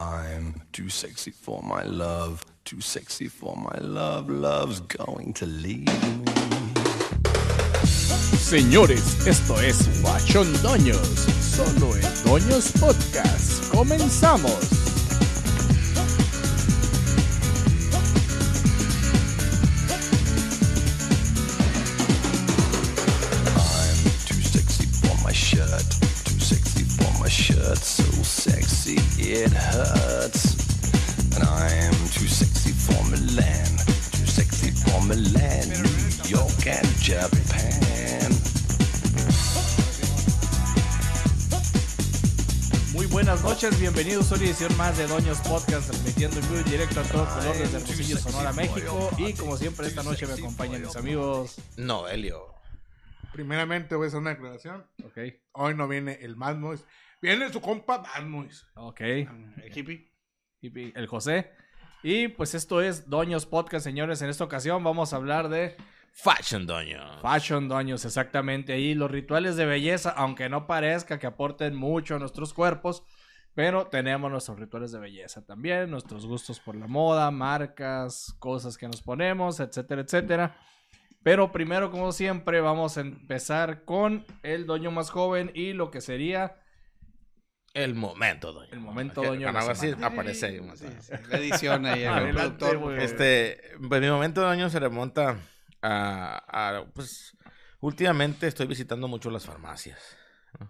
I'm too sexy for my love, too sexy for my love, love's going to leave me. Señores, esto es Fashion Doños, solo en Doños Podcast. Comenzamos. It hurts. And I'm too sexy for Milan, too sexy for Milan, New York and Japan. Muy buenas noches, bienvenidos a una edición más de Doños Podcast, transmitiendo en vivo y directo a todo color desde Hermosillo, Sonora, México. Y como siempre, esta noche me acompañan mis amigos. Noelio. Primeramente voy a hacer una declaración. Ok, Hoy no viene el Mad Noise. Viene su compa Mad Noise. ok. El hippie. Y el José. Y pues esto es Doños Podcast, señores. En esta ocasión vamos a hablar de Fashion Doño. Fashion Doños, exactamente. Ahí los rituales de belleza, aunque no parezca que aporten mucho a nuestros cuerpos, pero tenemos nuestros rituales de belleza también, nuestros gustos por la moda, marcas, cosas que nos ponemos, etcétera, etcétera. Pero primero, como siempre, vamos a empezar con el doño más joven y lo que sería El momento, Doño. El momento, la así semana. aparece ahí, Sí, sí, La edición ahí, el Adelante, productor. Este, pues mi momento, Doño, se remonta a, a, pues, últimamente estoy visitando mucho las farmacias. ¿no?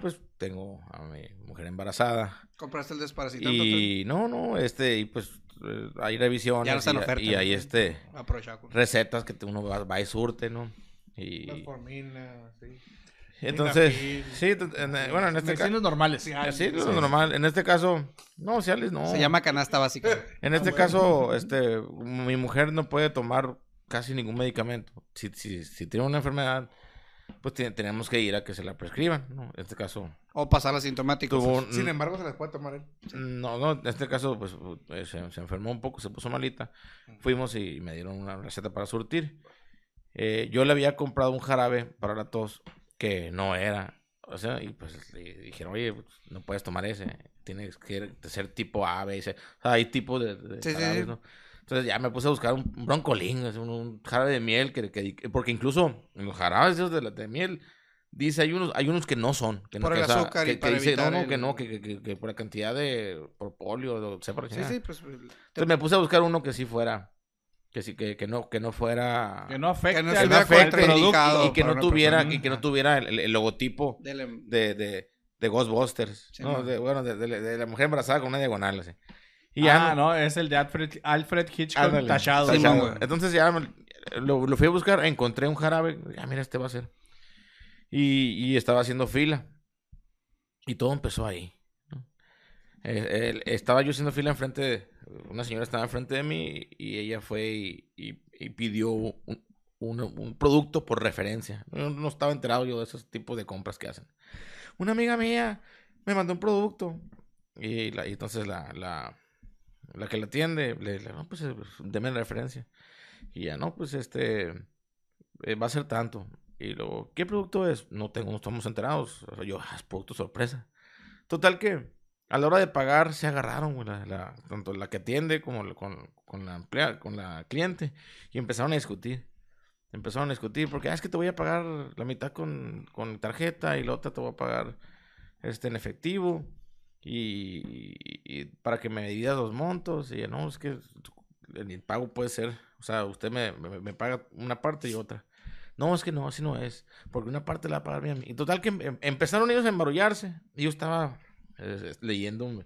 Pues tengo a mi mujer embarazada. Compraste el desparasitante. Y no, no, este, y pues eh, hay revisiones. Ya no está en y, oferta, hay este, Aprovechado. recetas que uno va, va y surte, ¿no? La Y formina, sí. Entonces, sí, bueno, en este caso. normales. Sí, Así es normal. En este caso, no, Cialis no. Se llama canasta básica. En este caso, este, mi mujer no puede tomar casi ningún medicamento. Si, si, si tiene una enfermedad, pues tenemos que ir a que se la prescriban, ¿no? En este caso, O pasar asintomático. un- Sin embargo, se las puede tomar él. no, no, en este caso, pues eh, se, se enfermó un poco, se puso malita. Fuimos y me dieron una receta para surtir. Eh, yo le había comprado un jarabe para la tos que no era. O sea, y pues le dijeron, oye, pues, no puedes tomar ese. Tienes que ser tipo A, B, C. O sea, hay tipos de, de Sí, sí, jarabes, sí. ¿no? Entonces ya me puse a buscar un, un broncolín, un, un jarabe de miel, que, que- porque incluso en los jarabes esos de, la, de miel, dice, hay unos, hay unos que no son. Que no, Por que, el o sea, azúcar y que- que para dice, no, no, que el- no, que, que, que- que por la cantidad de o sea, por la Sí, chingada. sí, pues. Entonces me puse a buscar uno que sí fuera, que sí, que, que no, que no fuera, Que no afecte Que no al afecte contraindicado y, y que no tuviera, persona. y que no tuviera el, el- el logotipo Dele- de, de, de Ghostbusters, Sí, ¿no? De, bueno, de, de- de la mujer embarazada con una diagonal, así. Y ya ah, no, es el de Alfred, Alfred Hitchcock Ándale, tachado. Sí, tachado. güey. Entonces ya lo, lo fui a buscar, encontré un jarabe, ya mira, este va a ser. Y, y estaba haciendo fila. Y todo empezó ahí. Eh, estaba yo haciendo fila enfrente, de, una señora estaba enfrente de mí y ella fue y, y- y pidió un, un- un producto por referencia. No, no estaba enterado yo de esos tipos de compras que hacen. Una amiga mía me mandó un producto y, la, y entonces la, la, la que la atiende le, le no, pues, deme la referencia. Y ya, no, pues este, eh, va a ser tanto. Y luego, ¿qué producto es? No tengo, no estamos enterados. O sea, yo, "Ah, es producto sorpresa. Total que a la hora de pagar se agarraron, tanto la que atiende como la- con, la emplea- con la cliente. Y empezaron a discutir. Empezaron a discutir porque "Ah, es que te voy a pagar la mitad con, con tarjeta y la otra te voy a pagar este, en efectivo. Y, para que me dividas los montos. Y no, es que el pago puede ser, o sea, usted me, me- paga una parte y otra. No, es que no, así no es. Porque una parte la va a pagar bien. Y total que em- empezaron ellos a embarullarse. Y yo estaba leyendo.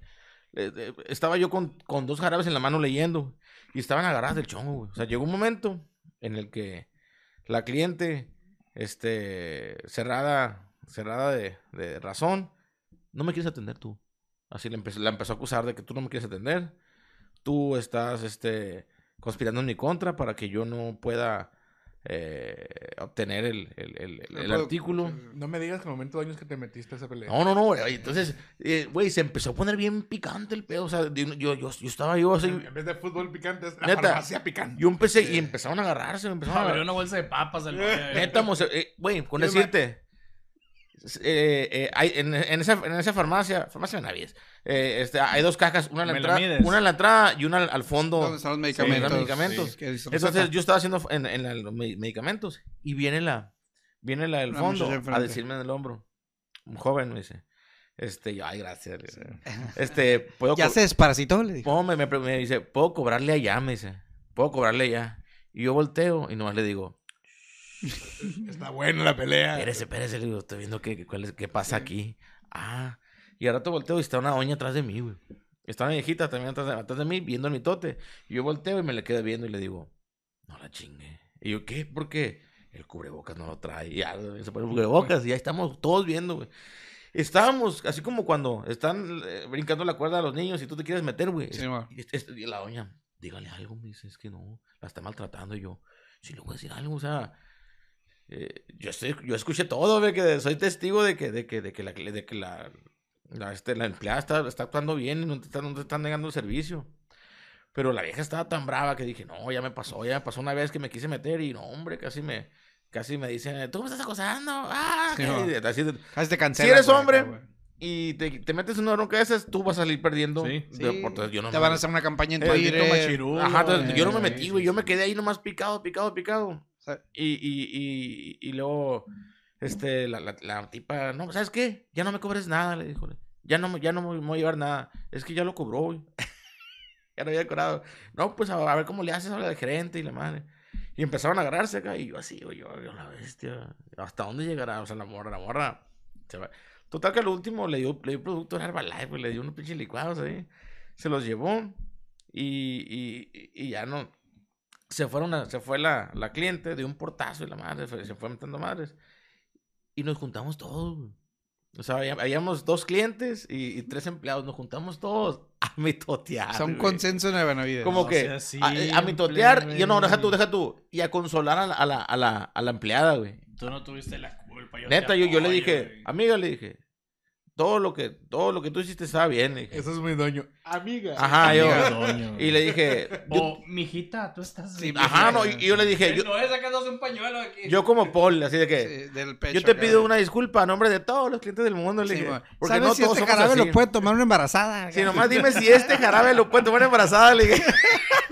eh, eh, estaba yo con, con dos jarabes en la mano leyendo. Y estaban agarradas del chongo. O sea, llegó un momento en el que la cliente, este, cerrada, cerrada de, de razón, no me quieres atender tú. Así le empezó, la empezó a acusar de que tú no me quieres atender. Tú estás, este, conspirando en mi contra para que yo no pueda eh, obtener el, el- el- el- artículo. No me digas que en el momento de años que te metiste a esa pelea. No, no, no, güey. Entonces, eh, güey, se empezó a poner bien picante el pedo. O sea, yo, yo, yo, yo estaba yo así. En vez de fútbol picante, es la Neta. farmacia picante. Yo empecé y empezaron a agarrarse. Empezaron a agarrar. una bolsa de papas Neta, mo- eh, güey, con me- decirte. Eh, eh, hay, en, en esa, en esa farmacia, farmacia Benavides, eh, este, hay dos cajas, una en la ¿Me la entrada, una en la entrada y una al, al fondo. ¿Dónde están los Sí, medicamentos? los medicamentos. Sí, que dice Entonces yo estaba haciendo en, en la- los me- medicamentos y viene la, viene la del Una fondo a decirme en el hombro, un joven me dice, este, yo, ay, gracias, este, puedo, Ya se desparasitó, le dijo. me, me, me dice, puedo cobrarle allá, me dice, puedo cobrarle allá, y yo volteo y nomás le digo, Está buena la pelea. Espérese, espérese, le digo, estoy viendo qué, cuál es- qué pasa aquí. Ah, y al rato volteo y está una doña atrás de mí, güey. Está una viejita también atrás de, atrás de mí, viendo mi tote. Y yo volteo y me le quedo viendo y le digo, no la chingue. Y yo, ¿qué? ¿Por qué? El cubrebocas no lo trae. Y ya se pone el cubrebocas y ya estamos todos viendo, güey. Estábamos así como cuando están eh, brincando la cuerda a los niños y tú te quieres meter, güey. Sí, es- y la doña, dígale algo, me dice, es que no, la está maltratando. Y yo, sí le voy a decir algo, o sea, eh, yo, estoy, yo escuché todo, güey, que soy testigo de que, de que, de que la, de que la, la, este, la empleada está, está actuando bien y no te, están, no te están negando el servicio. Pero la vieja estaba tan brava que dije, no, ya me pasó, ya me pasó una vez que me quise meter y no, hombre, casi me, casi me dicen, tú me estás acosando, ah, Sí, así te cancela. Si eres hombre, acá, y te, te metes en una bronca de esas, tú vas a salir perdiendo. Sí. de- Sí, por- entonces yo no te me- van a hacer una campaña en Eh, Twitter. entonces, yo no me güey. metí, güey. Yo me quedé ahí nomás picado, picado, picado. Y, y, y, y luego, este, la, la, la tipa, no, ¿sabes qué? Ya no me cobres nada, le dijo. Ya no, ya no me voy a llevar nada. Es que ya lo cobró, ya no había cobrado. No, pues a, ver cómo le haces ahora al gerente y la madre. Y empezaron a agarrarse acá. Y yo así, güey, yo, yo la bestia. ¿Hasta dónde llegará? O sea, la morra, la morra. se va. Total que al último le dio, le dio producto de Herbalife, güey. Le dio unos pinches licuados ahí. Se los llevó. Y, y, y ya no. Se fueron a- se fue la, la cliente de un portazo y la madre se fue metiendo madres. Y nos juntamos todos. O sea, había- habíamos dos clientes y, y tres empleados. Nos juntamos todos a mitotear. O sea, un güey. consenso en la Benavides. Como No que sea así, a, a mitotear. Y yo no, deja tú, deja tú. Y a consolar a la, a la, a la, a la empleada, güey. Tú no tuviste la culpa. yo Neta, te yo, yo le apoyo, dije, güey. amiga, le dije, todo lo que, todo lo que tú hiciste estaba bien. le dije. Eso es muy doño. Amiga. Ajá, yo. Doño. Y le dije, yo- O, mijita, tú estás... Sí, ajá, no, y, y yo le dije, yo, No es sacándose un pañuelo aquí. yo como Paul, así de que, Sí, del pecho yo te pido una disculpa a nombre de todos los clientes del mundo, le Sí, dije, porque ¿Sabes no si todos este somos jarabe así. lo puede tomar una embarazada? Sí, nomás dime si este jarabe lo puede tomar embarazada, le dije.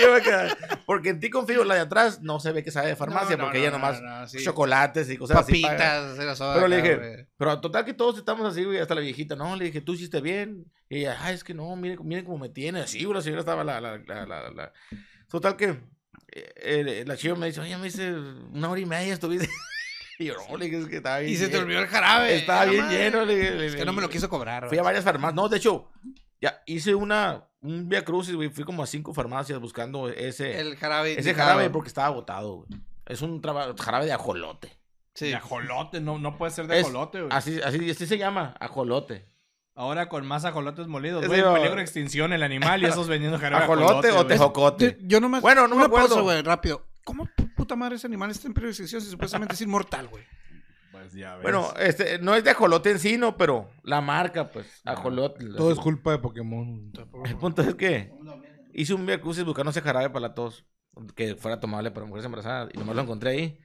Yo me quedé. Porque en ti confío, la de atrás no se ve que sabe de farmacia, No, no, porque no, ella no, nomás no, sí. chocolates y cosas así. Papitas, era soda Pero le dije, güey. pero total que todos estamos así, güey, hasta la viejita, no, le dije, tú hiciste bien. Y ella, ay, es que no, miren, miren cómo me tiene, así, güey, la señora estaba la, la, la, la, la- Total que eh, eh, la chiva me dice, oye, me dice, una hora y media estuviste. y yo, no, le dije, es que estaba bien Y se te lleno". olvidó el jarabe. Estaba la bien madre. lleno, le dije, Es que no me lo quiso cobrar. Fui a varias farmacias. No, de hecho, ya hice una, un via crucis, güey. Fui como a cinco farmacias buscando ese, El jarabe. ese jarabe porque estaba agotado, güey. Es un traba- jarabe de ajolote. Sí. De ajolote, no, no puede ser de Es- ajolote, güey. Así, así, así se llama, ajolote. Ahora con más ajolotes molidos, güey. Peligro de extinción el animal y esos vendiendo jarabe Ajolote o tejocote. Yo, yo nomás. Bueno, no me una pausa, acuerdo. güey, rápido. ¿Cómo pu- puta madre ese animal está en peligro de extinción si supuestamente es inmortal, güey? Pues ya ves. Bueno, este, no es de ajolote en sí, no, pero la marca, pues, ajolote. Todo es culpa de Pokémon. El punto es que hice un via crucis buscando ese jarabe para la tos que fuera tomable para mujeres embarazadas y nomás lo encontré ahí.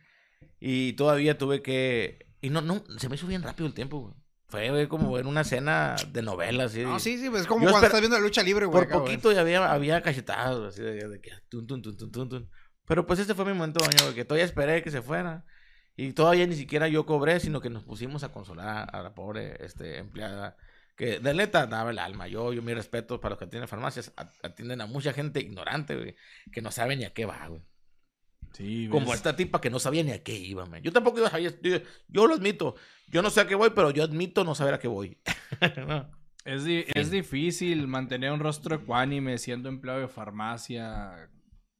Y todavía tuve que. Y no, no, se me hizo bien rápido el tiempo, güey. Fue, güey, como en una cena de novela, así. No, sí, sí, pues es como Yo cuando esper- estás viendo la lucha libre, güey. Por acá, güey. poquito ya había, había cachetadas, así de, que. Tun, tun, tun, tun, tun, tun. Pero pues este fue mi momento, doña, güey, que todavía esperé que se fuera. Y todavía ni siquiera yo cobré, sino que nos pusimos a consolar a la pobre este, empleada. Que de neta daba el alma. Yo, yo mi respeto para los que tienen farmacias. Atienden a mucha gente ignorante, güey. Que no sabe ni a qué va, güey. Sí, Como ves. esta tipa que no sabía ni a qué iba, man. Yo tampoco iba a saber. Yo, yo lo admito. Yo no sé a qué voy, pero yo admito no saber a qué voy. No. Es, di- es difícil mantener un rostro ecuánime siendo empleado de farmacia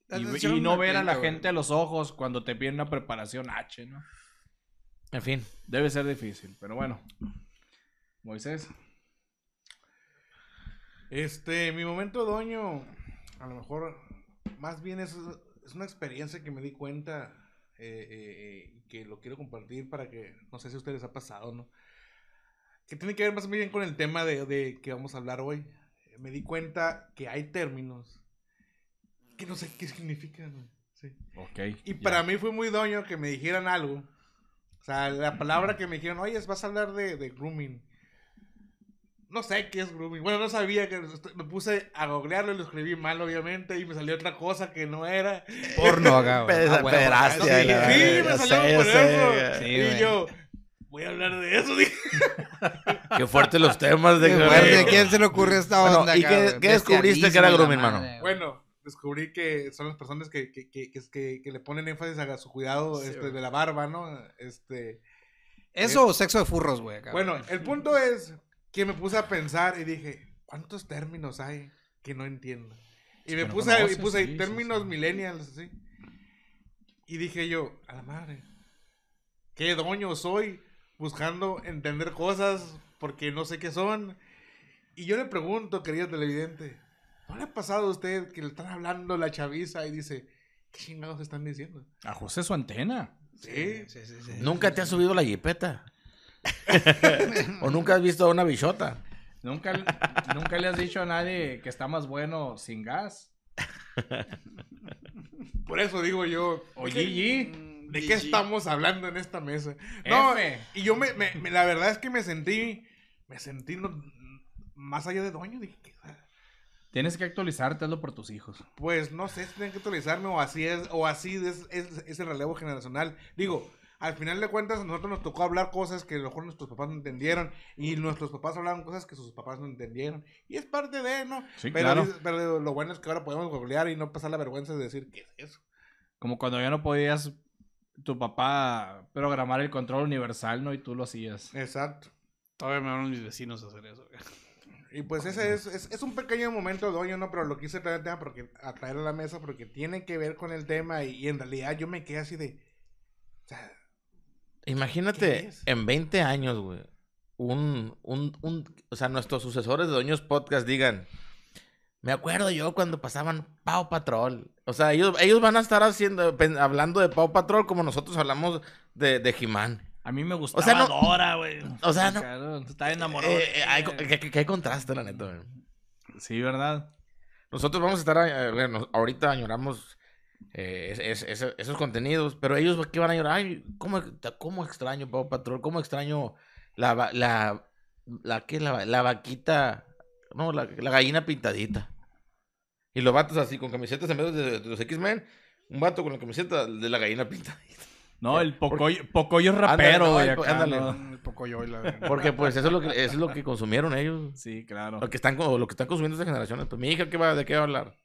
y, no ver a la gente a los ojos cuando te piden una preparación H, ¿no? En fin. Debe ser difícil, pero bueno. Moisés. Este, mi momento doño, a lo mejor, más bien es, es una experiencia que me di cuenta eh, eh, eh, que lo quiero compartir para que, no sé si a ustedes les ha pasado, ¿no? Que tiene que ver más bien con el tema de, de que vamos a hablar hoy. Me di cuenta que hay términos que no sé qué significan. ¿no? Sí. Ok. Y para mí fue muy doño que me dijeran algo O sea, la palabra que me dijeron, oye, vas a hablar de, de grooming. No sé qué es grooming. Bueno, no sabía que me puse a googlearlo y lo escribí mal, obviamente, y me salió otra cosa que no era. Porno acá, güey. Ah, Sí, la sí, verga, me salió sé, por eso. Sí, y yo, voy a hablar de eso, dije. Qué fuertes los temas de Qué fuerte, ¿a quién se le ocurrió esta Bueno, onda ¿y qué- descubriste que era grooming, mano? Bueno, descubrí que son las personas que, que, que, que, le ponen énfasis a su cuidado este, de la barba, ¿no? Este, Eso o sexo de furros, güey. bueno, el punto es que me puse a pensar y dije, ¿cuántos términos hay que no entiendo? Y me que no puse, y puse sí, sí, términos sí. millennials, así. Y dije yo, a la madre, qué doño soy buscando entender cosas porque no sé qué son. Y yo le pregunto, querido televidente, ¿no le ha pasado a usted que le están hablando la chaviza y dice, ¿qué chingados están diciendo? Ajuse su antena. Sí, Sí, sí, sí. Nunca te has subido la jipeta. o nunca has visto a una bichota. ¿Nunca, nunca le has dicho a nadie que está más bueno sin gas. por eso digo yo, O ¿de qué- Gigi. ¿De qué estamos hablando en esta mesa? No, F. y yo me, me- me- la verdad es que me sentí, me sentí no- más allá de doño, dije, ¿qué? Tienes que actualizarte, hazlo por tus hijos. pues no sé si tienen que actualizarme o así es, o así es, es, es el relevo generacional. Digo, al final de cuentas a nosotros nos tocó hablar cosas que a lo mejor nuestros papás no entendieron y nuestros papás hablaban cosas que sus papás no entendieron. Y es parte de, ¿no? Sí, pero, claro. pero lo bueno es que ahora podemos googlear y no pasar la vergüenza de decir, ¿qué es eso? Como cuando ya no podías tu papá programar el control universal, ¿no? Y tú lo hacías. Exacto. Todavía me van mis vecinos a hacer eso. Y pues ese es, es, es un pequeño momento de doño, ¿no? Pero lo quise traer al tema porque, a traer a la mesa porque tiene que ver con el tema y, y en realidad yo me quedé así de... O sea, ¿Qué Imagínate en 20 años, güey. Un, un, un, o sea, nuestros sucesores de Doños Podcast digan, me acuerdo yo cuando pasaban Pau Patrol. O sea, ellos, ellos van a estar haciendo, hablando de Pau Patrol como nosotros hablamos de, de He-Man. A mí me gustaba sea, no- Dora, güey. o sea, no- Claro, estaba enamorado. Eh, de eh, hay, que, que- que contraste, la neta, güey. Sí, ¿verdad? Nosotros vamos a estar, eh, bueno, ahorita añoramos eh, es- es- ese- esos contenidos, pero ellos ¿qué van a llorar? Ay, ¿cómo, cómo extraño Pau Patrol? ¿Cómo extraño la, la, la, ¿qué? La, la vaquita, no, la, la gallina pintadita. Y los vatos así, con camisetas en vez de, de los X-Men, un vato con la camiseta de la gallina pintadita. No, el Pocoyo, Pocoyo es rapero, Ándale, no, güey. ándale. ¿no? El poco yo y la... Porque pues eso es lo que, eso es lo que consumieron ellos. Sí, claro. Lo que están, co- lo que están consumiendo estas generaciones. Pues mi hija, ¿qué va, ¿de qué va a hablar?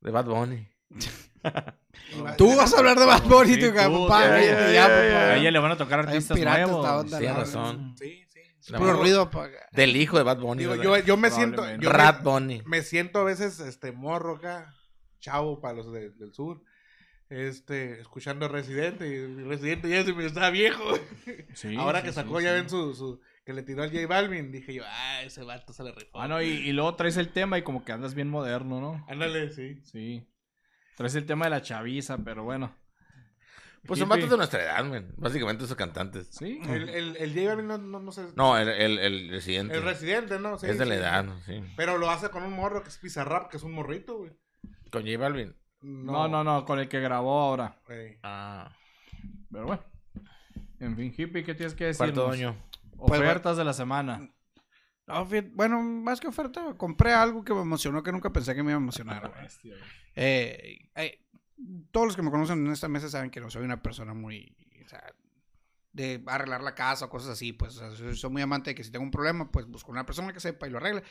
De Bad Bunny. Tú vas a hablar de Bad Bunny, Sí, tú, papá. A ella le van a tocar artistas nuevos. ¿no? razón. sí, sí. Puro ruido, pa- Del hijo de Bad Bunny. Yo, yo me siento... Yo Rat me, Bunny. me siento a veces este morro acá, chavo para los de- del sur. Este, escuchando Residente y Residente ya se me está viejo. Sí, Ahora sí, que sacó, sí. ya ven su, su, que le tiró al J Balvin, dije yo, ah, ese vato se le rifó. Ah, no, y, y luego traes el tema y como que andas bien moderno, ¿no? Ándale, sí. Sí. Traes el tema de la chaviza, pero bueno. Pues son vatos de nuestra edad, men. Básicamente esos cantantes. Sí. El, el, el J Balvin no, no, no sé. No, el, el, el residente. el Residente, ¿no? Sí, es de la edad, sí. Pero lo hace con un morro que es Pizarrap, que es un morrito, güey. Con J Balvin. No, no, no, con el que grabó ahora. Ah. Pero bueno. En fin, hippie, ¿qué tienes que decir? Pues, Ofertas de la semana. Bueno, más que oferta, compré algo que me emocionó que nunca pensé que me iba a emocionar. Eh, eh, todos los que me conocen en esta mesa saben que no soy una persona muy, o sea, de arreglar la casa o cosas así, pues o sea, soy, soy muy amante de que si tengo un problema, pues busco una persona que sepa y lo arregle.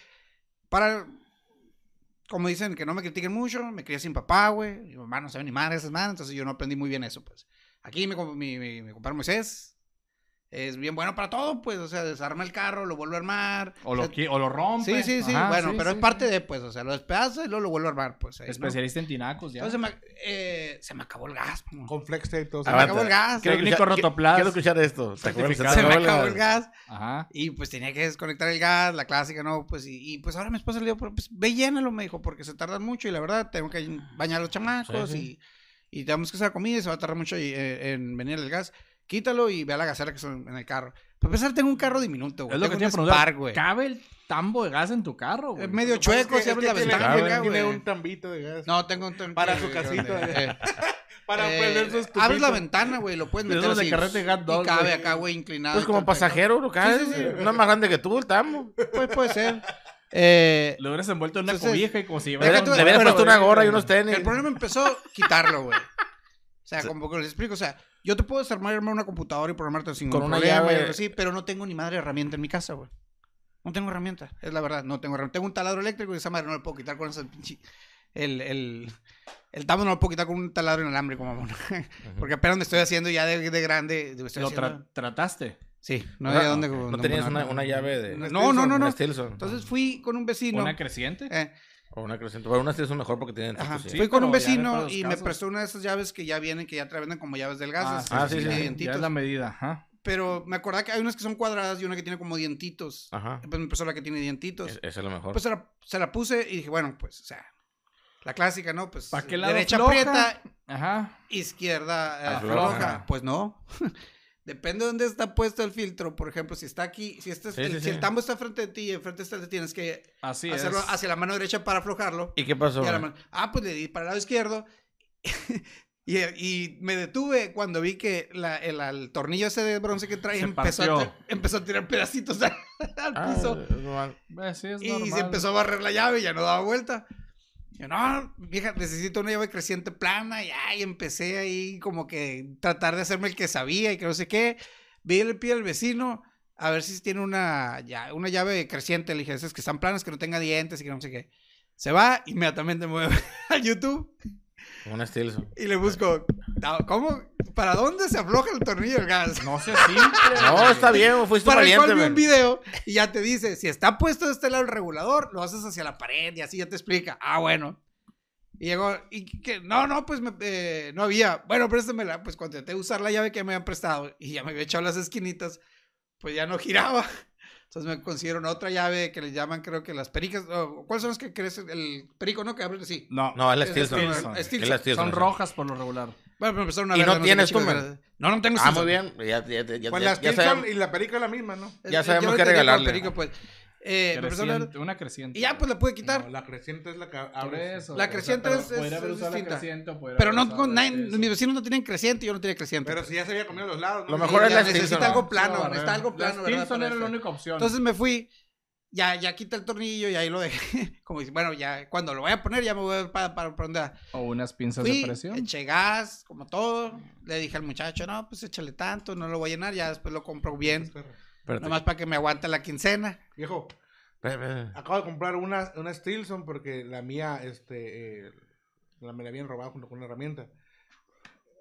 Para, como dicen, que no me critiquen mucho, me crié sin papá, güey, mi mamá no sabe ni madre esas manos, entonces yo no aprendí muy bien eso, pues. Aquí mi, mi, mi, mi compadre Moisés es bien bueno para todo, pues, o sea, desarma el carro, lo vuelve a armar. O lo, sea, o lo rompe. Sí, sí, sí. Ajá, bueno, sí, pero sí, es parte sí. de, pues, o sea, lo despedaza y luego lo vuelve a armar, pues. ahí, ¿no? Especialista en tinacos, ya. Entonces se me, eh, se me acabó el gas. mo. Con Flex Tape, todo Se me acabó el gas. Quiero Técnico escuchar- rotoplas. Quiero escuchar esto. Se me acabó el gas. Ajá. Y pues tenía que desconectar el gas, la clásica, ¿no? Pues y, y, pues ahora mi esposa le dijo, "Pero, pues ve llénalo, me dijo, porque se tardan mucho y la verdad tengo que bañar a los chamacos Sí, sí. Y, y tenemos que hacer comida y se va a tardar mucho y, eh, en venir el gas. Quítalo y ve a la gasera que son en el carro. Para empezar, tengo un carro diminuto, güey. Es lo que Tengo a un. Spark, güey. ¿Cabe el tambo de gas en tu carro, güey? Es medio Lo que pasa es chueco, que- si es abres que la tiene- ventana, acá, Tiene güey. un tambito de gas. No, tengo un tanque Para su casita. de- eh, Para Eh, prender sus abres la tubitos. ventana, güey, lo puedes De meter esos de así. carrete Gat y cabe güey. acá, güey, inclinado. Pues y como todo el pedo. pasajero, ¿lo caes? sí, sí. No es más grande que tú, el tamo. Pues puede ser. Eh, Lo hubieras envuelto en una Entonces, cobija y como si Le Deja tú- le hubieras puesto una gorra y unos tenis. el problema empezó quitarlo, güey. O sea, como que les explico, o sea, yo te puedo desarmarme una computadora y programarte sin Con ningún una problema y llave- así, pero no tengo ni madre herramienta en mi casa, güey. No tengo herramienta, es la verdad, no tengo herramienta. Tengo un taladro eléctrico y esa madre no lo puedo quitar con ese pinche... El, el, el tamo no lo puedo quitar con un taladro inalámbrico, mamón. Porque apenas me estoy haciendo ya de, de grande. lo haciendo- tra- trataste. Sí, no había dónde... no tenías una, una llave de... No, no, no, no. Entonces fui con un vecino. ¿Una creciente? eh, O una creciente. Bueno, una Stilson mejor porque tienen Ajá. sí. Fui con un pero vecino y me prestó una de esas llaves que ya vienen, que ya te venden como llaves delgadas. Ah, sí, sí, sí. Ya es la medida, ajá. Pero me acordaba que hay unas que son cuadradas y una que tiene como dientitos. Ajá. Pues me prestó la que tiene dientitos. Es- Esa es lo mejor. Pues se la, se la puse y dije, bueno, pues, o sea, la clásica, ¿no? Pues ¿Pa' qué lado derecha floja? aprieta, Ajá. izquierda eh, Afloja. afloja. Pues no. Depende de dónde está puesto el filtro. Por ejemplo, si está aquí, si, este, Sí, el, sí, si sí. el tambo está frente de ti y enfrente está tienes que Así hacerlo es. hacia la mano derecha para aflojarlo. ¿Y qué pasó? Y ah, pues le di para el lado izquierdo. y, y me detuve cuando vi que la- el, el tornillo ese de bronce que trae empezó a, empezó a tirar pedacitos al, al Ah, piso. es normal. Es Y normal. se empezó a barrer la llave y ya no daba vuelta. Yo, no, vieja, necesito una llave creciente plana. Y ahí empecé ahí como que tratar de hacerme el que sabía y que no sé qué. Vi el pie del vecino a ver si tiene una, ya, una llave creciente. Le dije, esas que están planas, que no tenga dientes y que no sé qué. Se va, inmediatamente me mueve a YouTube Una Stilson. y le busco, "No, ¿cómo? ¿Para dónde se afloja el tornillo del gas? No sé simple. No, está bien, fuiste Para el valiente, cual vi un video y ya te dice, si está puesto de este lado el regulador, lo haces hacia la pared y así ya te explica. Ah, bueno. Y llegó, y que, no, no, pues me- eh, no había. Bueno, préstamela. Pues cuando intenté usar la llave que me habían prestado y ya me había echado las esquinitas, pues ya no giraba. Entonces me consiguieron otra llave que le llaman, creo que las pericas. o, ¿Cuáles son las que crees? El perico, ¿no? Que abren así. No, No, es la Stilson. Son rojas por lo regular. Bueno, pero empezaron a ¿Y ver no las tienes tú, man? No, no tengo Ah, muy bien. Ya, ya, ya, Con ya- la Stilson y la perica es la misma, ¿no? Ya sabemos qué regalarle. perico, pues. Eh, Creciente, una creciente. y ya, pues la pude quitar. No, la creciente es la que abre. eso. La o sea, creciente es- es- haber es distinta. creciente Pero no, la nadie- mis vecinos no tienen creciente, yo no tenía creciente. Pero si ya se había comido los lados. ¿no? Lo mejor es la necesita algo plano, la necesita algo plano, para era la única opción. Entonces me fui, ya, ya quita el tornillo y ahí lo dejé. Como dice, bueno, ya cuando lo voy a poner ya me voy a ver para, para poner. o unas pinzas de Fui, presión. eché gas, como todo. Le dije al muchacho, no, pues échale tanto, no lo voy a llenar, ya después lo compro bien. Espérate. Nomás para que me aguante la quincena. Viejo, acabo de comprar una, una Stilson porque la mía, este, eh, la, me la habían robado junto con una herramienta.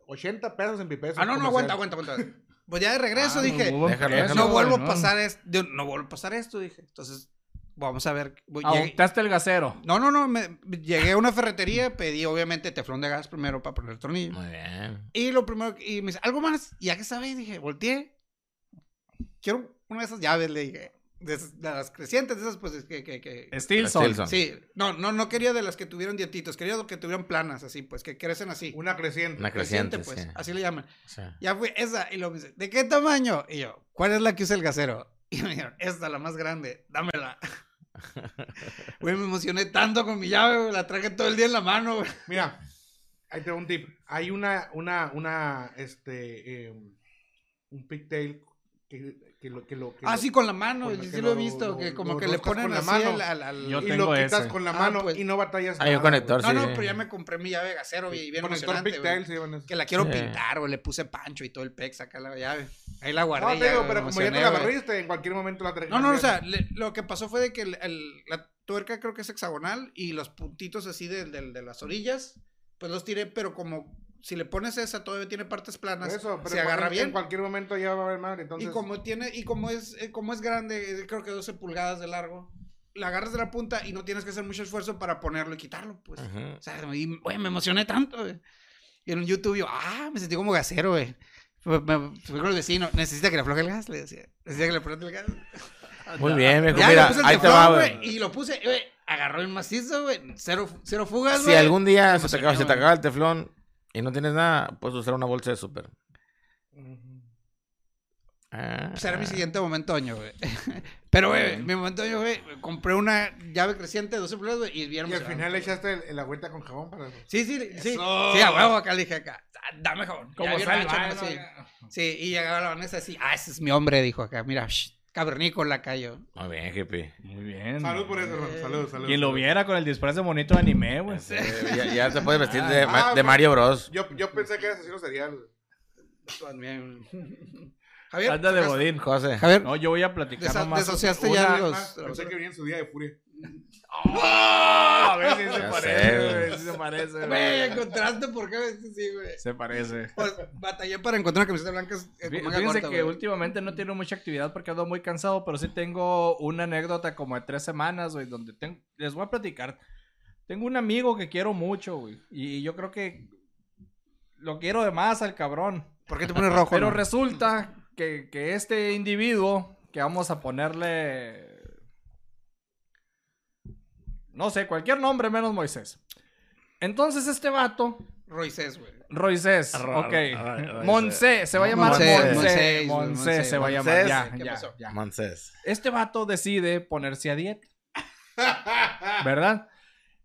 80 pesos en mi peso. Ah, no, no, aguanta, aguanta, aguanta. Pues ya de regreso Ah, dije, déjalo, déjalo. no vuelvo a ¿no? pasar esto, no vuelvo a pasar esto, dije. Entonces, vamos a ver. voy- llegué- el gasero. No, no, no, me- llegué a una ferretería, pedí obviamente teflón de gas primero para poner el tornillo. Muy bien. Y lo primero, que- y me dice, ¿algo más? Y ya que sabes, dije, volteé. Quiero una de esas llaves, le dije. De, las crecientes, de esas, pues, es que, que, que- Stilson. Stilson. Sí, no, no, no quería de las que tuvieran dientitos, quería de que tuvieran planas, así, pues, que crecen así. Una creciente. Una creciente, pues, sí. así le llaman. Sí. Ya fue esa, y luego me dice, ¿de qué tamaño? Y yo, ¿cuál es la que usa el gasero? Y me dijeron, esta, la más grande, dámela. Güey, me emocioné tanto con mi llave, güey, la traje todo el día en la mano, güey. Mira, ahí te doy un tip. Hay una, una, una, este, eh, un pigtail que, que lo, que lo, que Ah, lo- sí, con la mano, con sí, sí lo he visto, lo- que como lo que le ponen con la así mano. al, al- al- Yo y tengo lo quitas ese. con la Ah, mano pues. y no batallas Hay un nada, conector, No, sí, no, sí. pero ya me compré mi llave de gasero, y bien Conector pigtail, llaman esos. Que la quiero Sí. pintar, güey, le puse pancho y todo el pex acá la llave. Ahí la guardé. No, te digo, pero como ya te la barriste, en cualquier momento la traes. No, no, o sea, le- lo que pasó fue de que el- el- la tuerca creo que es hexagonal y los puntitos así de, de- de las orillas, pues los tiré, pero como si le pones esa, todavía tiene partes planas, Eso, pero se agarra en, bien. En cualquier momento ya va a haber madre, entonces. Y como tiene, y como es, eh, como es grande, eh, creo que 12 pulgadas de largo, la agarras de la punta y no tienes que hacer mucho esfuerzo para ponerlo y quitarlo, pues. O sea, y, güey, me emocioné tanto, güey. Y en YouTube yo, ah, me sentí como gasero, güey. Me- Fui con el vecino, necesita que le afloje el gas, le decía. Necesita que le afloje el gas. Muy bien, viejo. Ya Mira, le puse el ahí te teflón, va, güey. Y lo puse, güey, agarró el macizo, güey. Cero, cero fugas, Si güey. algún día Me se te, emocioné, acaba, se te güey. acaba el teflón y no tienes nada, puedes usar una bolsa de súper. Ujú. Ah, Pues era mi siguiente momento oño, güey. Pero, güey, mi momento oño, güey, compré una llave creciente de 12 pulgadas, güey, y bien Y al final le echaste el, el agüita con jabón para... Sí, sí, sí. Eso. Sí, a huevo, acá le dije acá. "Ah, Dame jabón. Como salva, ¿no? sí. Sí, y llegaba la Vanessa así. Ah, ese es mi hombre, dijo acá. Mira, shh, cavernícola cayó. Muy bien, jefe. Muy bien. Salud por eso, hermano. Salud, salud. Quien lo viera con el disfraz de monito de anime, güey. Ya, ya se puede vestir de, Ma- Ah, de Mario Bros. Yo, yo pensé que era asesino serial. También. Javier, Anda de bodín. José. Javier, No, yo voy a platicar desa- nomás. desociaste una- ya los. Ah, pensé que venía en su día de furia. ¡Ah! A ver si se Ya parece, sé, güey. Si se parece, Güey, encontraste por qué sí, güey. Se parece. Pues, batallé para encontrar una camiseta blanca eh, Fí- con manga Fíjense corta, que güey. últimamente no tengo mucha actividad porque ando muy cansado, pero sí tengo una anécdota como de tres semanas, güey, donde tengo... les voy a platicar. Tengo un amigo que quiero mucho, güey, y yo creo que lo quiero de más al cabrón. ¿Por qué te pones rojo? Pero no? resulta que, que este individuo, que vamos a ponerle... No sé, cualquier nombre menos Moisés. Entonces este vato, Roisés, güey. Roisés, Ro- ok. Ro- Roisés. Monse, se va a llamar Monse, Monse. Se va a llamar. Ya, ¿Qué ya, pasó? ya. Moncés. Este vato decide ponerse a dieta. ¿Verdad?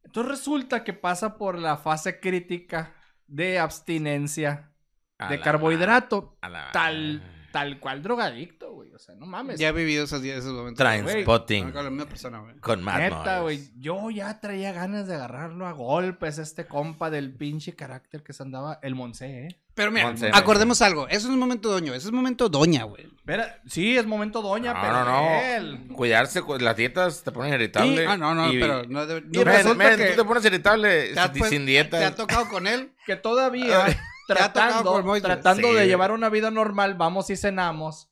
Entonces resulta que pasa por la fase crítica de abstinencia A de la carbohidrato, a la- tal, tal cual drogadicto, güey. O sea, no mames. Ya he vivido esos días, esos momentos. Trainspotting Con la misma persona, güey. con Neta, güey. Yo ya traía ganas de agarrarlo a golpes, este compa del pinche carácter que se andaba, el Monse, ¿eh? Pero mira, Monse, güey. acordemos algo. Eso no es momento doño, eso es momento doña, güey. Espera, sí, es momento doña, No, pero no, no. él. Cuidarse, cu- las dietas te ponen irritable. Ah, no, no, y- pero no debe- y no- Men, que- tú te pones irritable ¿Te has sin, pues- sin dieta. ¿Te ha tocado con él? que todavía tocado tratando, tratando Sí. de llevar una vida normal, vamos y cenamos.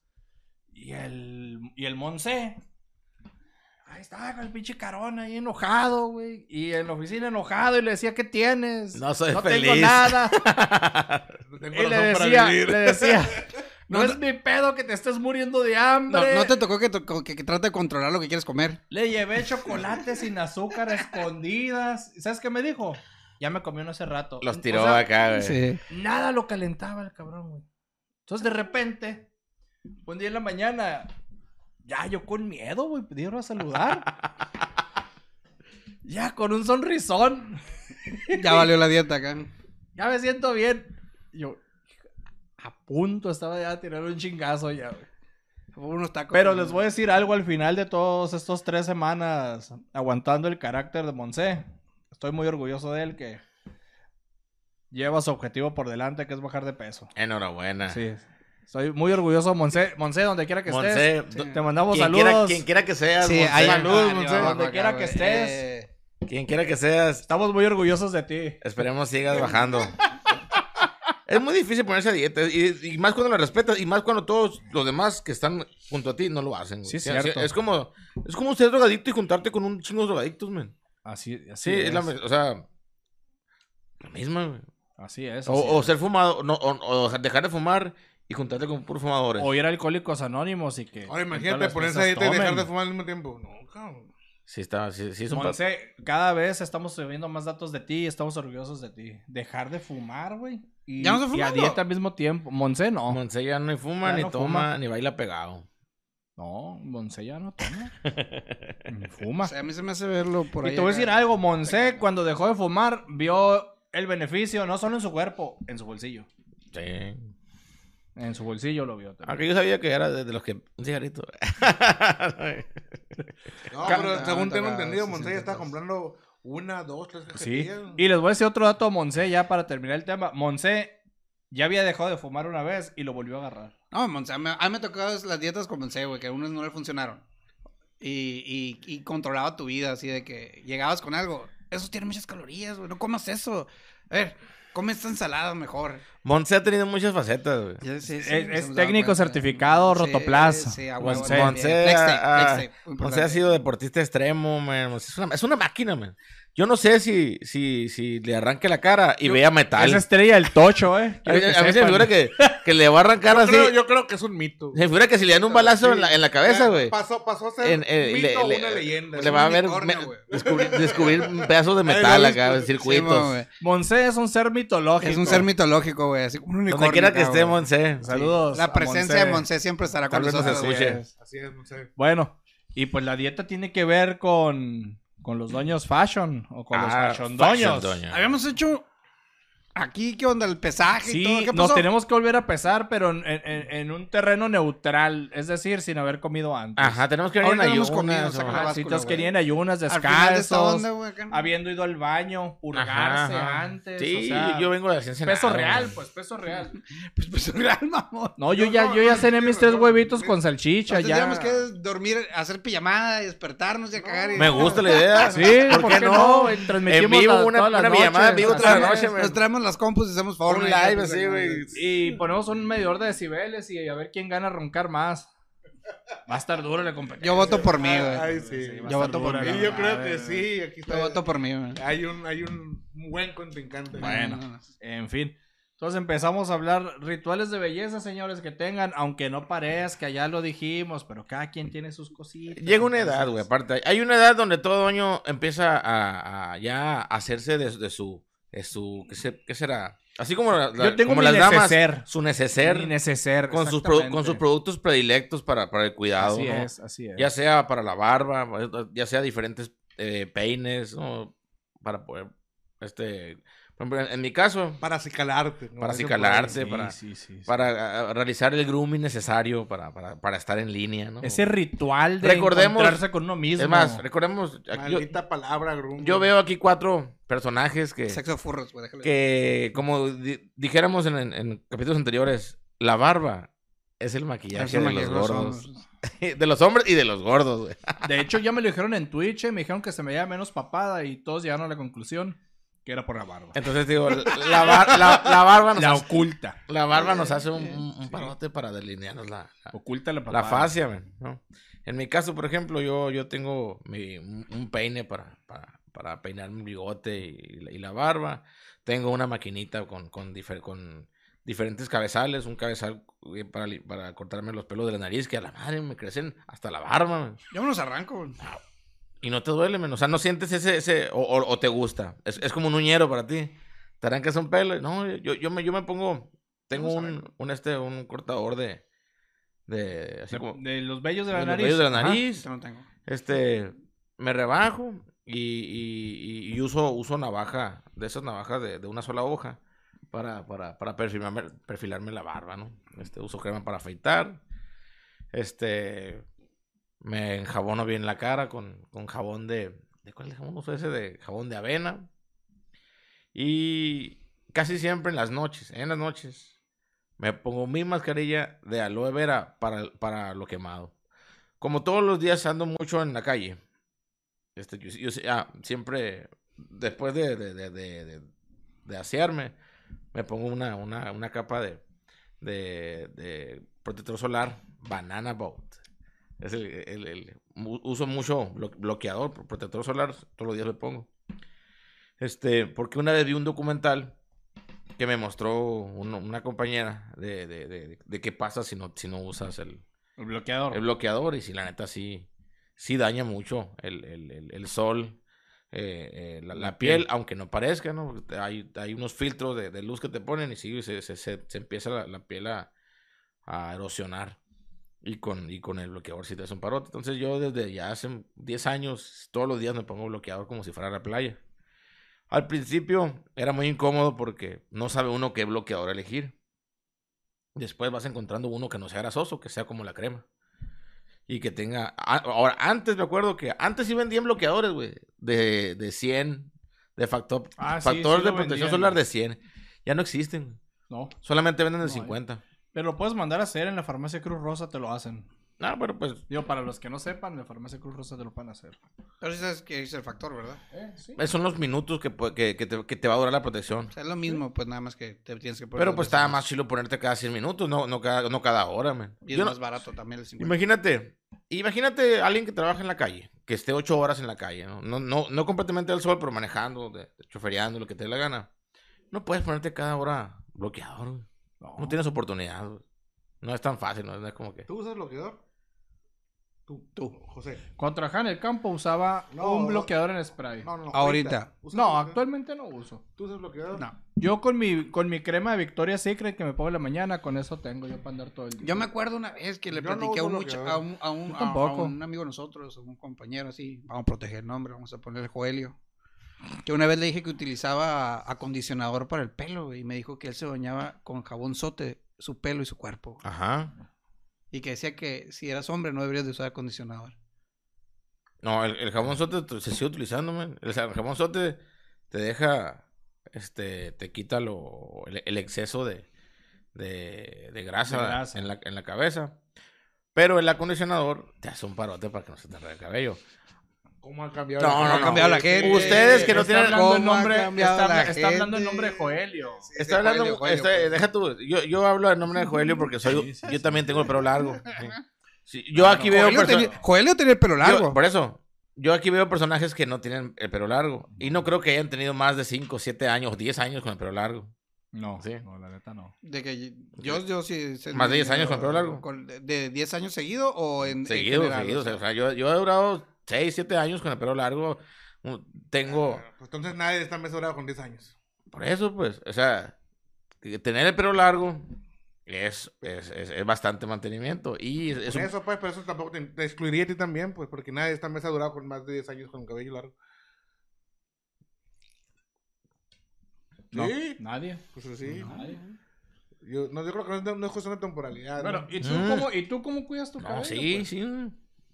Y el, y el Monse. Ahí está, con el pinche carón ahí enojado, güey. Y en la oficina enojado y le decía, ¿qué tienes? No soy tengo feliz". nada. No tengo y le decía, vivir. le decía, no, No, es mi pedo que te estés muriendo de hambre. No, no te tocó que, to- que, que trate de controlar lo que quieres comer. Le llevé chocolate sin azúcar escondidas. ¿Sabes qué me dijo? Ya me uno hace rato. Los O tiró sea, acá, güey. Sí. Nada lo calentaba el cabrón, güey. Entonces, de repente, un día en la mañana, ya yo con miedo, güey, pidieron a saludar. ya con un sonrisón. Ya valió la dieta acá. Ya me siento bien. Yo, a punto estaba ya de tirar un chingazo ya, güey. Unos tacos. Pero les voy a decir algo al final de todos estos tres semanas aguantando el carácter de Monse. Estoy muy orgulloso de él que lleva su objetivo por delante, que es bajar de peso. Enhorabuena. Sí. Estoy muy orgulloso Monse. Monse, donde quiera que Monse, estés. Te mandamos quien saludos. quiera, quien quiera que seas, Sí, Monse. ahí Salud, acá, Monse, donde quiera que estés. Eh, Quien quiera que seas, Estamos muy orgullosos de ti. esperemos sigas bajando. es muy difícil ponerse a dieta. Y, y más cuando lo respetas. Y más cuando todos los demás que están junto a ti no lo hacen. Sí, es cierto. Es como, es como ser drogadicto y juntarte con un chingo de drogadictos, man. Así, Sí, es. la, o sea, la misma, güey. Así es. O, así o es. ser fumado, no, o, o dejar de fumar y juntarte con puros fumadores. O ir a Alcohólicos Anónimos y que. Ahora imagínate ponerse a dieta y dejar de fumar al mismo tiempo. No, cabrón. Sí, está, sí, sí es un Monse, cada vez estamos subiendo más datos de ti, estamos orgullosos de ti. Dejar de fumar, güey. Y, ¿Ya no estoy y a dieta al mismo tiempo. Monse no. Monse ya no fuma, Ya ni no toma, fuma. ni baila pegado. No, Monse ya no toma. Fuma. o sea, a mí se me hace verlo por ahí. y te voy a decir algo, Monse cuando dejó de fumar vio el beneficio no solo en su cuerpo, en su bolsillo. Sí. En su bolsillo lo vio. también. Aunque yo sabía que era de, de los que... Un cigarrito. No, pero según Aguanta, tengo entendido, Monse ya está comprando una, dos, tres Sí. Y les voy a decir otro dato a Monse ya para terminar el tema. Monse ya había dejado de fumar una vez y lo volvió a agarrar. No, Monse, a mí, a mí me tocado las dietas con Monse, güey, que a unos no le funcionaron. Y, y, y controlaba tu vida, así de que llegabas con algo. Eso tiene muchas calorías, güey, no comas eso. A ver, come esta ensalada mejor. Monse ha tenido muchas facetas, güey. Ya, sí, sí, Es- técnico cuenta. certificado Rotoplas. Sí, Monse- ha- sido deportista extremo, man. Monse Es una, es una máquina, man. Yo no sé si, si, si le arranque la cara y vea metal. Esa estrella del tocho, eh. A, Quiero mí- que a mí se me figura que que le va a arrancar Yo así. creo, yo creo que es un mito. Se figura que si le dan un balazo Sí. en la, en la cabeza, güey. Pasó, pasó a ser En- eh, un le- mito o le- una leyenda. Le va a ver me- descubrir, descubrir un pedazo de metal acá, visto. circuitos. Sí. Monse es un ser mitológico. Es un ser mitológico, güey. Así como un unicornio. Donde quiera que esté. Monse. Saludos. La presencia Monse. de Monse siempre estará con nosotros. Así es, sé. Bueno, y pues la dieta tiene que ver con, con los dueños fashion o con los Ah, fashion fashion dueños. doña. Habíamos hecho aquí, ¿qué onda? El pesaje y todo. Sí, ¿Qué nos pasó? tenemos que volver a pesar, pero en, en- en un terreno neutral, es decir, sin haber comido antes. Ajá, tenemos que venir en ayunas, comido, saca la Ajá, báscula, si güey. querían ayunas, Al final de habiendo ido al baño, purgarse Ajá, ajá. antes. Sí, o sea, yo vengo de la ciencia. Peso nada, real, pues, peso real. Pues, pues, real, mamón. No, yo No, ya, no, yo ya cené sí, mis tres huevitos con salchicha, ya. Tendríamos que dormir, hacer pijamada y despertarnos y a cagar. y- Me gusta la idea. Sí, ¿por, qué no? Transmitimos En vivo, la- una, pijamada en vivo toda la Así noche. Nos traemos las compus y hacemos forma. Un live pues, así, acá, güey. Y ponemos un medidor de decibeles y a ver quién gana a roncar más. Va a estar duro la competencia. Yo voto por mí, güey. Ay, sí. va a Yo voto por mí. yo creo que güey. sí, aquí está. Yo voto por mí, güey. Hay un, hay un buen contrincante. Bueno. No. En fin. Entonces empezamos a hablar rituales de belleza, señores, que tengan, aunque no parezca, ya lo dijimos, pero cada quien tiene sus cositas. Llega una edad, güey. Aparte, hay una edad donde todo año empieza a, a ya hacerse de, de su, de su, ¿qué, se- qué será? Así como, la- Yo tengo como las damas, neceser. su neceser, Mi neceser, con sus, pro- con sus productos predilectos para, para el cuidado, Así ¿no? es, así es. Ya sea para la barba, ya sea diferentes eh, peines, ¿no? Para poder, este, en, mi caso, Para acicalarte. ¿no? Para acicalarte, Sí, para- sí, sí, sí. para realizar el grooming necesario para, para, para estar en línea, ¿no? Ese ritual de Recordemos- encontrarse con uno mismo. es más, recordemos, yo, Maldita palabra, Grum. yo veo aquí cuatro personajes que, Sexo furros, güey. déjale. que como di- dijéramos en, en- en capítulos anteriores, la barba es el maquillaje Es de los maquillaje de los gordos. hombres. de los hombres y de los gordos, güey. De hecho, ya me lo dijeron en Twitch, eh, me dijeron que se me veía menos papada y todos llegaron a la conclusión que era por la barba. Entonces digo, la, bar- la- la barba nos La hace, oculta. la barba nos hace un, un- un parote para delinearnos la, la- Oculta la la fascia, güey, ¿no? En mi caso, por ejemplo, yo, yo tengo mi- un, un peine para, para, para peinar mi bigote y, la- y la barba. Tengo una maquinita con, con, difer- con diferentes cabezales, un cabezal eh, para, para cortarme los pelos de la nariz, que a la madre me crecen hasta la barba, güey. Yo me los arranco, güey. Y no te duele, men. O sea, no sientes ese, ese, o, o- o te gusta. Es, es como un uñero para ti. Te arrancas un pelo. No, yo, yo me, yo me pongo, tengo un, un, este, un cortador de, de, así De, como, de los vellos de la de los nariz. vellos de la Ajá. nariz. No tengo. Este, me rebajo y, uso, uso navaja, de esas navajas de, de una sola hoja para, para, para perfilarme, perfilarme la barba, ¿no? Este, uso crema para afeitar. Este, me enjabono bien la cara con, con jabón de, ¿de cuál jabón uso ese? De jabón de avena. Y casi siempre en las noches, en las noches, me pongo mi mascarilla de aloe vera para, para lo quemado. Como todos los días ando mucho en la calle. Este, yo, yo- ah, siempre, después de, de, de, de, asearme, me pongo una, una, una capa de, de, protector solar Banana Boat. Es el, el- uso mucho blo- bloqueador, protector solar, todos los días le pongo. Este, porque una vez vi un documental que me mostró uno- una compañera de, de, de, de qué pasa si no, si no usas el, El bloqueador. el bloqueador y si la neta sí, sí daña mucho el, el- el- el sol, eh, eh, la, la piel, aunque no parezca, ¿no? Hay, hay unos filtros de, de luz que te ponen y sí, se, se, se- se empieza la, la piel a, a erosionar. Y con, y con el bloqueador sí te hace un parote. Entonces yo desde ya hace 10 años, todos los días me pongo bloqueador como si fuera a la playa. Al principio era muy incómodo porque no sabe uno qué bloqueador elegir. Después vas encontrando uno que no sea grasoso, que sea como la crema. Y que tenga... a- Ahora, antes me acuerdo que antes sí vendían bloqueadores, güey. De, de 100, de factor, Ah, factor sí de protección vendían. solar de 100. Ya no existen. No. Solamente venden de No hay. 50. Pero lo puedes mandar a hacer en la farmacia Cruz Rosa, te lo hacen. No, pero pues... Digo, para los que no sepan, la farmacia Cruz Rosa te lo pueden hacer. Pero sí sabes que es el factor, ¿verdad? Eh, sí. Son los minutos que, que, que te, que te va a durar la protección. O sea, es lo mismo, pues nada más que te tienes que poner. Pero pues estaba más chilo ponerte cada 100 minutos, no, no, cada, no cada hora, man. Y es Yo no- más barato también el 50. Imagínate, imagínate alguien que trabaja en la calle, que esté ocho horas en la calle, ¿no? No, no, no completamente al sol, pero manejando, de, de chofereando, lo que te dé la gana. No puedes ponerte cada hora bloqueador, güey. No. No tienes oportunidad. güey. No es tan fácil, no, no es como que... ¿Tú usas bloqueador? Tú, tú, José. Cuando trabajaba en el campo usaba No, un no. bloqueador en spray. No, no, no. Ahorita. ¿Usas No, actualmente no uso. ¿Tú usas bloqueador? No. Yo con mi, con mi crema de Victoria Secret que me pongo en la mañana, con eso tengo yo para andar todo el día. Yo me acuerdo una vez que le Yo no platiqué a, un, a, un, a, un, Yo a- tampoco. a un amigo de nosotros, a un compañero así, vamos a proteger el nombre, vamos a ponerle Joelio. Que una vez le dije que utilizaba acondicionador para el pelo güey, y me dijo que él se bañaba con jabón sote su pelo y su cuerpo. Ajá. Y que decía que si eras hombre no deberías de usar acondicionador. No, el, el jabón sote se sigue utilizando, man. El, el jabón sote te deja, este, te quita lo, el, el exceso de, de, de grasa, De grasa. En, la, en la cabeza. Pero el acondicionador te hace un parote para que no se te enrede el cabello. ¿Cómo ha cambiado? No, no, ha no. cambiado la gente. Ustedes que no tienen... hablando en ¿Cómo ha nombre, está, la está hablando en gente? nombre de Joelio. Está hablando, Joelio, Joelio, está- pues. deja tú, yo, yo hablo en nombre de Joelio porque soy, Sí, sí, yo sí, también sí. tengo el pelo largo. Sí. Sí, yo aquí veo Joelio, tenía, Joelio tenía el pelo yo- largo. por eso, yo aquí veo personajes que no tienen el pelo largo y no creo que hayan tenido más de 5, 7 años, 10 años con el pelo largo. No, Sí. no, la neta no. De que yo, yo sí. Más de 10 años con pelo largo. con- de- ¿De 10 años seguido o en. en Seguido, general? seguido. O sea, yo, yo he durado 6, 7 años con el pelo largo. Tengo, Ah, pues entonces nadie está mesurado con 10 años. por eso pues, o sea, que tener el pelo largo es, es, es, es bastante mantenimiento y es, es Por un- eso, pues, pero eso tampoco te, te excluiría a ti también, pues, porque nadie está mesurado con más de 10 años con el cabello largo. No, Sí. nadie. Pues sí. Nadie. Yo, no, yo creo que no es, de- no es cuestión de temporalidad. Bueno, ¿no? ¿y tú, Mm. cómo, ¿y tú cómo cuidas tu cabello? Sí, pues? sí.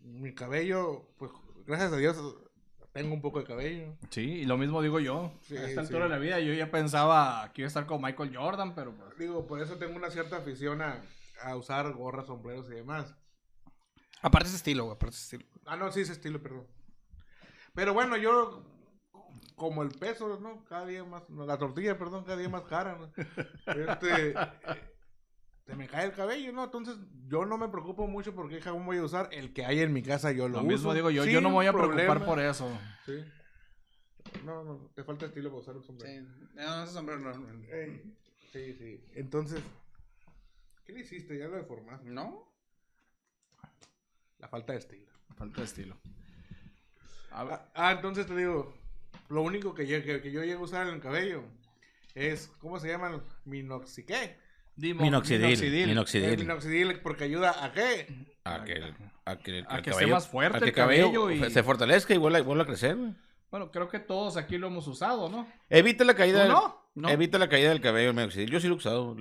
Mi cabello, pues, gracias a Dios, tengo un poco de cabello. Sí, y lo mismo digo yo. Sí, a esta sí. altura de la vida yo ya pensaba que iba a estar con Michael Jordan, pero pues... Digo, por eso tengo una cierta afición a, a usar gorras, sombreros y demás. Aparte ese estilo, güey. Aparte ese estilo. Ah, no, sí, ese estilo, perdón. Pero bueno, yo, como el peso, ¿no? Cada día más, no, la tortilla, perdón, cada día más cara, ¿no? Este, se me cae el cabello, ¿no? Entonces, yo no me preocupo mucho por qué jabón voy a usar. El que hay en mi casa yo lo, Lo mismo digo yo, yo no me voy a preocupar por eso. Sí. No, no, te falta estilo para usar un sombrero. Sí. No, ese sombrero no. sí, sí. Entonces, ¿qué le hiciste? Ya lo deformaste. ¿No? La falta de estilo. Falta de estilo. A ver, Ah, ah, entonces te digo, lo único que yo, que, que yo llego a usar en el cabello es, ¿cómo se llama? Minoxiqué. Dimo- Minoxidil. minoxidil. El Minoxidil. minoxidil porque ayuda a qué? A que, a que, A que esté más fuerte a que el cabello y- se fortalezca y vuelva, vuelva a crecer. güey. Bueno, creo que todos aquí lo hemos usado, ¿no? Evita la caída. ¿Tú del- no? No. Evita la caída del cabello el minoxidil. Yo sí lo he usado.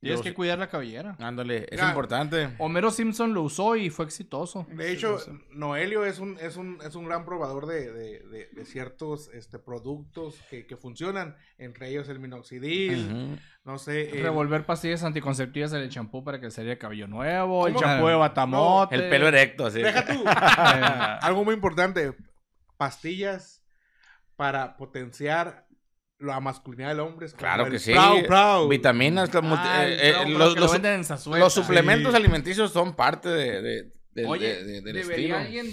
Tienes Yo que cuidar la cabellera. Ándale, es importante. Homero Simpson lo usó y fue exitoso. De hecho, Noelio es un, es un, es un gran probador de, de, de, de ciertos este, productos que, que funcionan, entre ellos el minoxidil, no sé. el- Revolver pastillas anticonceptivas en el champú para que sería cabello nuevo, el champú de batamote. El pelo erecto, así. Deja tú. Algo muy importante, pastillas para potenciar la masculinidad del hombre. es como Claro que sí. Proud, proud. Vitaminas, Ah, eh, eh, los, lo los- suplementos Sí. alimenticios son parte de, de- del- Oye, de- de- del debería estilo. alguien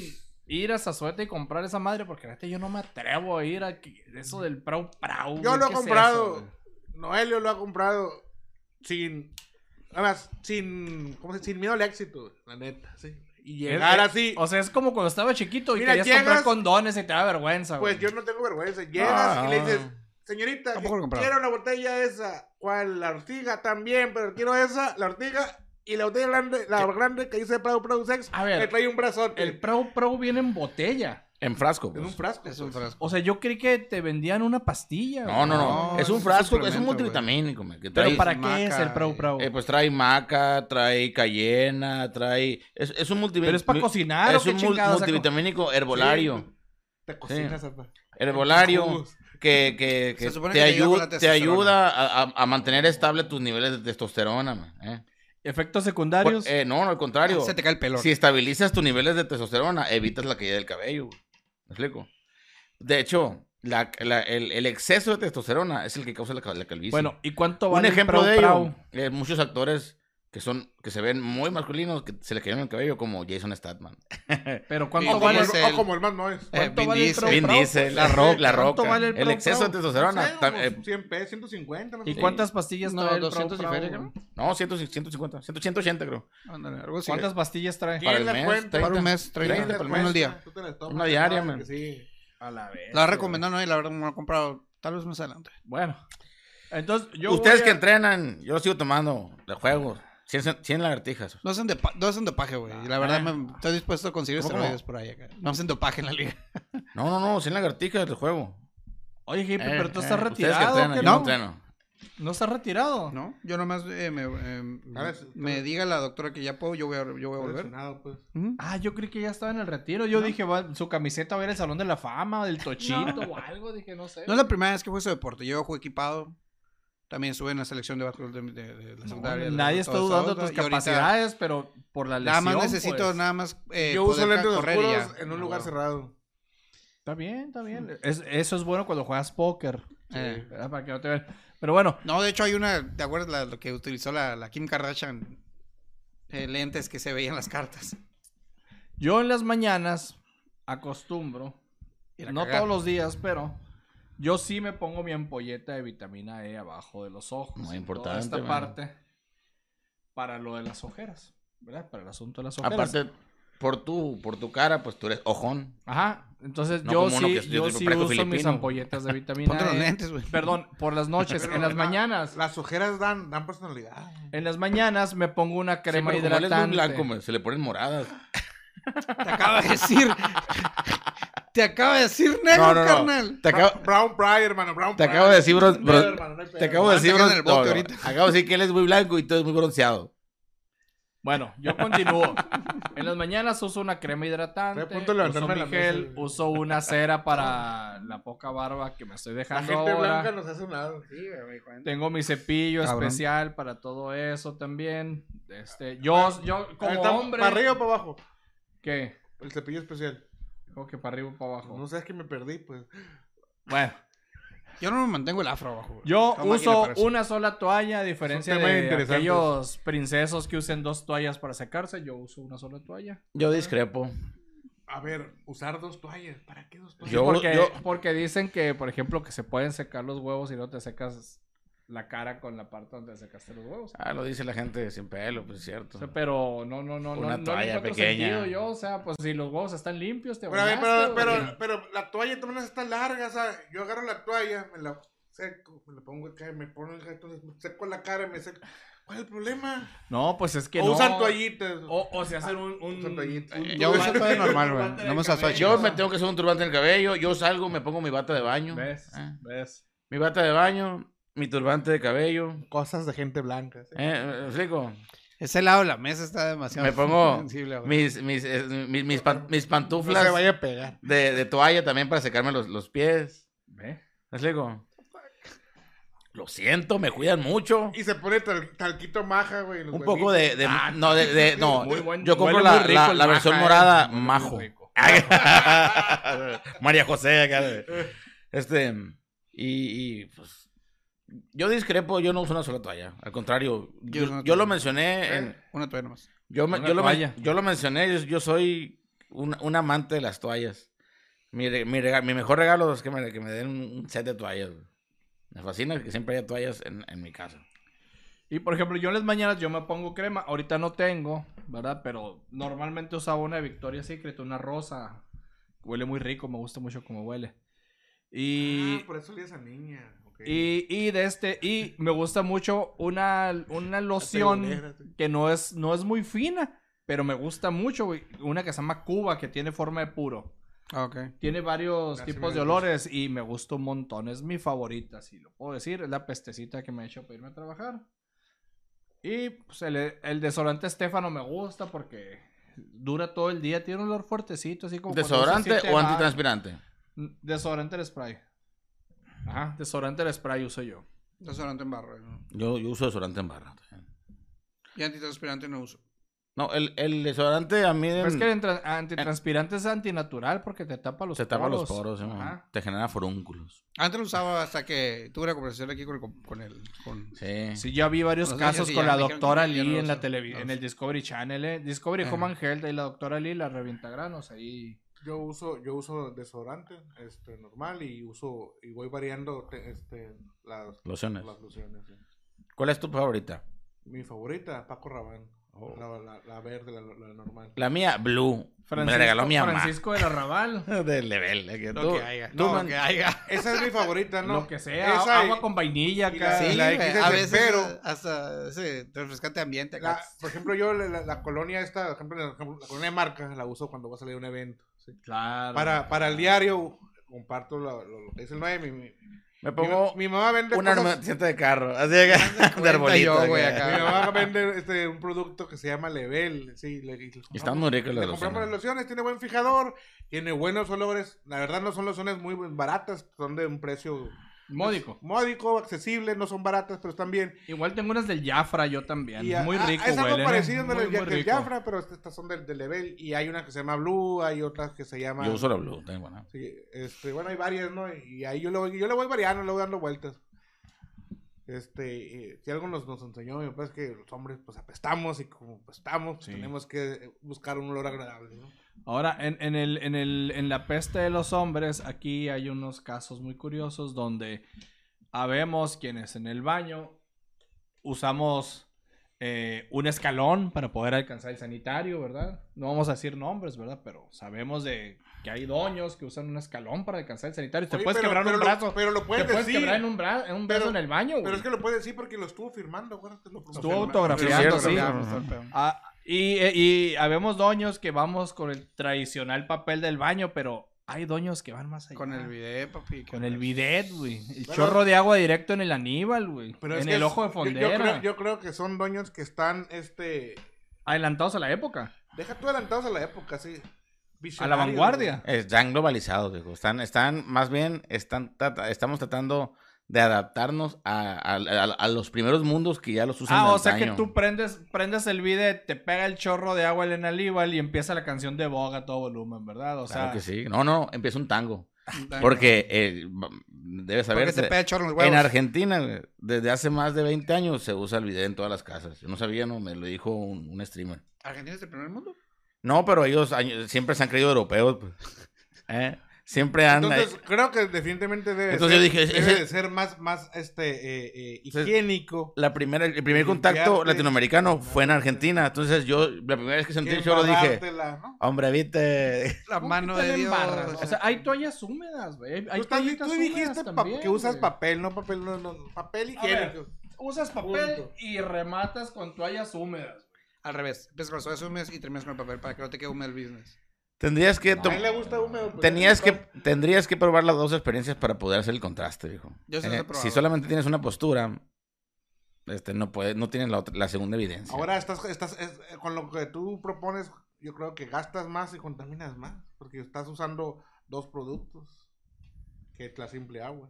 ir a Zazueta y comprar esa madre porque neta yo no me atrevo a ir a eso del Prau Prau. Yo lo he ¿qué es comprado. eso, güey? Noelio lo ha comprado sin. Además, sin. ¿Cómo se dice? Sin miedo al éxito, la neta, sí. Y llegar Es- así. O sea, es como cuando estaba chiquito y Mira, querías comprar condones y te da vergüenza, Pues güey. yo no tengo vergüenza. Llegas Ah. y le dices, señorita, quiero una botella esa. ¿Cuál? La ortiga también, pero quiero esa, la ortiga. Y la botella grande, la grande que dice Proud Proud Sex, A ver, le trae un brazote. El Prau Prau viene en botella. En frasco. en pues. un frasco. Es un pues. frasco. O sea, yo creí que te vendían una pastilla. No, no, no. No, es un frasco, es un multivitamínico. que Pero trae- ¿para maca qué es el Prau y- Prau? eh, pues trae maca, trae cayena, trae... Es, es un multivitamínico. Pero es para cocinar o Es qué un multivitamínico herbolario. Te cocinas, apa. Herbolario Jugos. Que, que, que Se supone te, que te ayuda te ayuda a, a- a mantener estable tus niveles de testosterona. man, ¿eh? Efectos Por- secundarios. eh, no, no, al contrario. Se te cae el pelo. Si estabilizas tus niveles de testosterona, evitas la caída del cabello. ¿Me explico? De hecho, la- la- el, el exceso de testosterona es el que causa la, la calvicie. bueno, ¿y cuánto un vale el ejemplo Prau de ello, Prau? eh, muchos actores que son, que se ven muy masculinos, que se le cayeron el cabello como Jason Statham. Pero ¿cuánto vale? el, Diesel. o como el Mad Noise. Eh, ¿Cuánto Vin vale el Diesel. Pro Vin? Diesel, la, ¿Cuánto roca, la ¿Cuánto roca. vale el el exceso de testosterona. No sé, ta- como eh, 100 pesos, 150. No sé. ¿Y cuántas pastillas No, trae el Pro 200 y Pro? ¿no? no, 100, 150, 100, 180 creo. Ándale, algo así. ¿Cuántas pastillas trae? Para ¿Quién el la mes, cuenta? 30. Para un mes, 30, 30 para al día. La tomas, Una diaria, man. Sí. A la vez. La recomendado, no, y la verdad no lo he comprado. Tal vez más adelante. Bueno. Entonces, yo Ustedes que entrenan, yo sigo tomando de juegos. 100, 100 lagartijas. No hacen, de pa- no hacen dopaje, güey. La verdad me, estoy dispuesto a conseguir ¿Cómo, esteroides por ahí acá. No hacen dopaje en la liga. No, no, no, 100 lagartijas de juego. Oye, Hippie, Eh, pero tú eh, estás que retirado. entrenan, ¿qué yo no no? entreno. ¿No estás retirado? ¿No? Yo nomás eh, me, eh, sí, me diga la doctora que ya puedo, yo voy a, yo voy a volver. Pues. Ah, yo creí que ya estaba en el retiro. Yo dije, va, su camiseta va a ir al Salón de la Fama, del Tochito o algo. Dije, no sé. No es la primera vez que fue ese deporte. Yo juego equipado. También estuve en la selección de básquetbol de, de- de la No, secundaria. de nadie la- está dudando de tus capacidades, pero por la Nada lesión, más necesito pues. nada más eh, Yo uso lentes y ya. oscuros en un lugar bueno. cerrado. Está bien, está bien. Es- eso es bueno cuando juegas póker. Eh. ¿verdad? Para que no te vean. Pero bueno, No, de hecho hay una, ¿te acuerdas la, lo que utilizó la, la Kim Kardashian? Eh, lentes que se veían las cartas. yo en las mañanas acostumbro, no cagar. todos los días, pero yo sí me pongo mi ampolleta de vitamina E abajo de los ojos. Muy importante, Esta parte para lo de las ojeras, ¿verdad? Para el asunto de las ojeras. Aparte, por tu, por tu cara, pues tú eres ojón. Ajá, entonces No yo sí, que yo sí uso mis ampolletas de vitamina Ponte los E. lentes, güey. Perdón, por las noches, Pero en las la- mañanas. Las ojeras dan, dan personalidad. En las mañanas me pongo una crema Sí, pero como él es muy hidratante. blanco, se le ponen moradas. Te acaba de decir. te acaba de decir negro, No, no, no. carnal. Te acabo, Brown Pride, hermano. Brown te acabo de decir, te acabo de decir, acabo de decir que él es muy blanco y tú eres muy bronceado. Bueno, yo continúo. en las mañanas uso una crema hidratante. Uso mi la gel, uso una cera para la poca barba que me estoy La dejando gente ahora. blanca nos hace un lado. Tengo mi cepillo Cabrón. especial para todo eso también. Este, yo, yo como hombre. ¿Para arriba o para abajo? ¿Qué? El cepillo especial. Como que para arriba o para abajo. No sé, es que me perdí, pues. Bueno, Yo no me mantengo el afro abajo. güey. yo uso una sola toalla, a diferencia de aquellos princesos que usen dos toallas para secarse. Yo uso una sola toalla. Yo discrepo. A ver, usar dos toallas. ¿Para qué dos toallas? Yo- porque, yo- porque dicen que, por ejemplo, que se pueden secar los huevos y no te secas la cara con la parte donde secaste los huevos. Ah, lo dice la gente sin pelo, pues es O cierto. sea, pero no, no, no, Una no, toalla pequeña. sentido yo. O sea, pues si los huevos están limpios, te Pero, a ver, bañaste, pero, güey. pero, pero la toalla también está larga, o sea, yo agarro la toalla, me la seco, me la pongo acá, me pongo acá, entonces me seco la cara y me seco. ¿Cuál es el problema? No, pues es que o no. usan toallitas. O, o se hacen un... un, Usan toallitas. un Yo uso toalla normal, güey. No me cabello. Yo me tengo que hacer un turbante en el cabello, yo salgo, me pongo mi bata de baño. ¿Ves? Eh, ¿Ves? Mi bata de baño, mi turbante de cabello. Cosas de gente blanca. ¿sí? Eh, ¿me explico? Ese lado de la mesa está demasiado Me pongo sensible, güey. mis, mis, eh, mis, mis, pan- mis No pantuflas se vaya a pegar. de, de toalla también para secarme los, los pies. ¿Ve? ¿Me explico? Lo siento, me cuidan mucho. Y se pone tal- talquito maja, güey. Un poco de, de- Ah, no, de, de- no, muy buen- yo compro la, rico la, versión maja, eh. morada majo. rico. María José acá. Este, y, y, pues, yo discrepo, yo no uso una sola toalla. Al contrario, Yo lo mencioné en, Una toalla nomás. yo, me- Una yo, lo, men- toalla. yo lo mencioné, yo, yo soy un, un amante de las toallas. Mi, mi, mejor regalo es que me, que me den un set de toallas. Me fascina que siempre haya toallas en, en mi casa. Y por ejemplo, yo en las mañanas yo me pongo crema. Ahorita no tengo, ¿verdad? Pero normalmente usaba una de Victoria's Secret, una rosa. Huele muy rico, me gusta mucho cómo huele. Y, Ah, por eso le esa niña. Y, y de este, y me gusta mucho una, una loción que no es, no es muy fina, pero me gusta mucho, güey. Una que se llama Cuba, que tiene forma de puro. Ah. Tiene varios tipos de olores y me gusta un montón. Es mi favorita, si lo puedo decir. Es la pestecita que me he hecho para irme a trabajar. Y pues, el, el desodorante Estefano me gusta porque dura todo el día. Tiene un olor fuertecito, así como. ¿Desodorante o antitranspirante? Desodorante de spray. Ajá, desodorante de spray uso yo. Desodorante en barra. ¿no? Yo, yo uso desodorante en barra. Y antitranspirante no uso. No, el, el desodorante a mí Pero es que el antitranspirante es antinatural porque te tapa los se tapa los poros. poros, te genera forúnculos. Antes lo usaba hasta que tuve una conversación aquí con el... Con el con... Sí. Sí, yo vi varios casos con la doctora no Lee en la televisión, No en el Discovery Channel, eh. Discovery. Home and Health y la doctora Lee, la revientagranos ahí. Yo uso, yo uso desodorante, este, normal, y uso, y voy variando, te- este, las, Lociones. las lociones. sí. ¿Cuál es tu favorita? Mi favorita, Paco Rabanne. Oh. La, la, la verde, la, la normal. La mía, Blue. me la regaló mi mamá. Francisco de la Raval. Del level. eh, que Lo tú- que haya. tú No, man- que haya. Esa es mi favorita, ¿no? Lo que sea, Esa agua y- con vainilla y acá. la- Sí, la güey, XS, a veces pero- hasta ese refrescante ambiente. acá. La- por ejemplo, yo la, la- la colonia esta, por ejemplo, la, la colonia de marca, la uso cuando va a salir a un evento. ¿Sí? Claro. Para, para el diario, comparto lo, lo- lo que dice el 9. Mi, mi, Me mi- pongo mi mamá vende un armamento de carro. Así de, de cuenta arbolito. yo, güey, acá. acá. Mi mamá vende este, un producto que se llama Level. Sí, le, están muy compramos las lociones, tiene buen fijador, tiene buenos olores. La verdad no son lociones muy baratas, son de un precio Módico. módico, accesible, no son baratas, pero están bien. Igual tengo unas del Jafra yo también. Y muy rico, Es algo ¿eh? parecido Muy, del, muy del rico. Jafra, pero estas son del, del Level. Y hay una que se llama Blue, hay otras que se llama... Yo uso la Blue. tengo buena. Sí, este, bueno, hay varias, ¿no? Y ahí yo le voy, yo le voy variando, le voy dando vueltas. Este, eh, si algo nos, nos enseñó, mi papá es que los hombres pues apestamos y como apestamos, pues, Sí. tenemos que buscar un olor agradable, ¿no? Ahora, en, en, el, en, el, en la peste de los hombres, aquí hay unos casos muy curiosos donde habemos quienes en el baño usamos eh, un escalón para poder alcanzar el sanitario, ¿verdad? No vamos a decir nombres, ¿verdad? Pero sabemos de que hay doños que usan un escalón para alcanzar el sanitario. Te puedes pero- quebrar pero un lo- brazo. pero lo Te puedes puedes decir. quebrar en un, bra- en un brazo Pero- en el baño, güey. Pero es que lo puedes decir porque lo estuvo firmando, acuérdate. Lo Estuvo firmó. autografiado, Sí. Ah, y, eh, y habemos doños que vamos con el tradicional papel del baño, pero hay doños que van más allá. Con el bidet, papi. Con el bidet, güey. El Bueno, chorro de agua directo en el aníbal, güey. Pero es En que el es- ojo de yo- Yo, fondera. creo, yo creo que son doños que están, este... Adelantados a la época. Deja tú adelantados a la época, sí. A la vanguardia. Están globalizados, digo. Están, están, más bien, están, estamos tratando de adaptarnos a, a- a- a los primeros mundos que ya los usan Ah, o sea que tú prendes, prendes el bidet, te pega el chorro de agua en el aníbal y empieza la canción de Boga a todo volumen, ¿verdad? O Claro sea, que sí. No, no, empieza un tango. Porque, eh, debes saber, Porque te se- pega el chorro en los huevos. en Argentina, desde hace más de 20 años se usa el video en todas las casas. Yo no sabía, no, me lo dijo un, un streamer. ¿Argentina es el primer mundo? No, pero ellos siempre se han creído europeos. pues. ¿Eh? Siempre han... Entonces, creo que definitivamente debe, Entonces ser, yo dije, debe ese- de ser más, más este, eh, eh, higiénico. la primera, el primer contacto latinoamericano fue en Argentina. Entonces yo, la primera vez que sentí el chorro dije, hombre, viste... La ¿cómo mano de Dios. embarras? O sea, hay toallas húmedas, güey. Hay Tú, tú dijiste también, que usas papel, no papel, no, no, papel A ver, higiénico. Usas papel Punto. y rematas con toallas húmedas. Al revés. Empiezas con los suaves húmedos y terminas con el papel para que no te quede húmedo el business. Tendrías que... A él le gusta húmedo. pues, Tenías que, tendrías que probar las dos experiencias para poder hacer el contraste, viejo. Yo sí los he Eh, probado. si solamente tienes una postura, este, no puedes, no tienes la, otra- la segunda evidencia. Ahora estás, estás es- eh, con lo que tú propones, yo creo que gastas más y contaminas más, porque estás usando dos productos, que es la simple agua.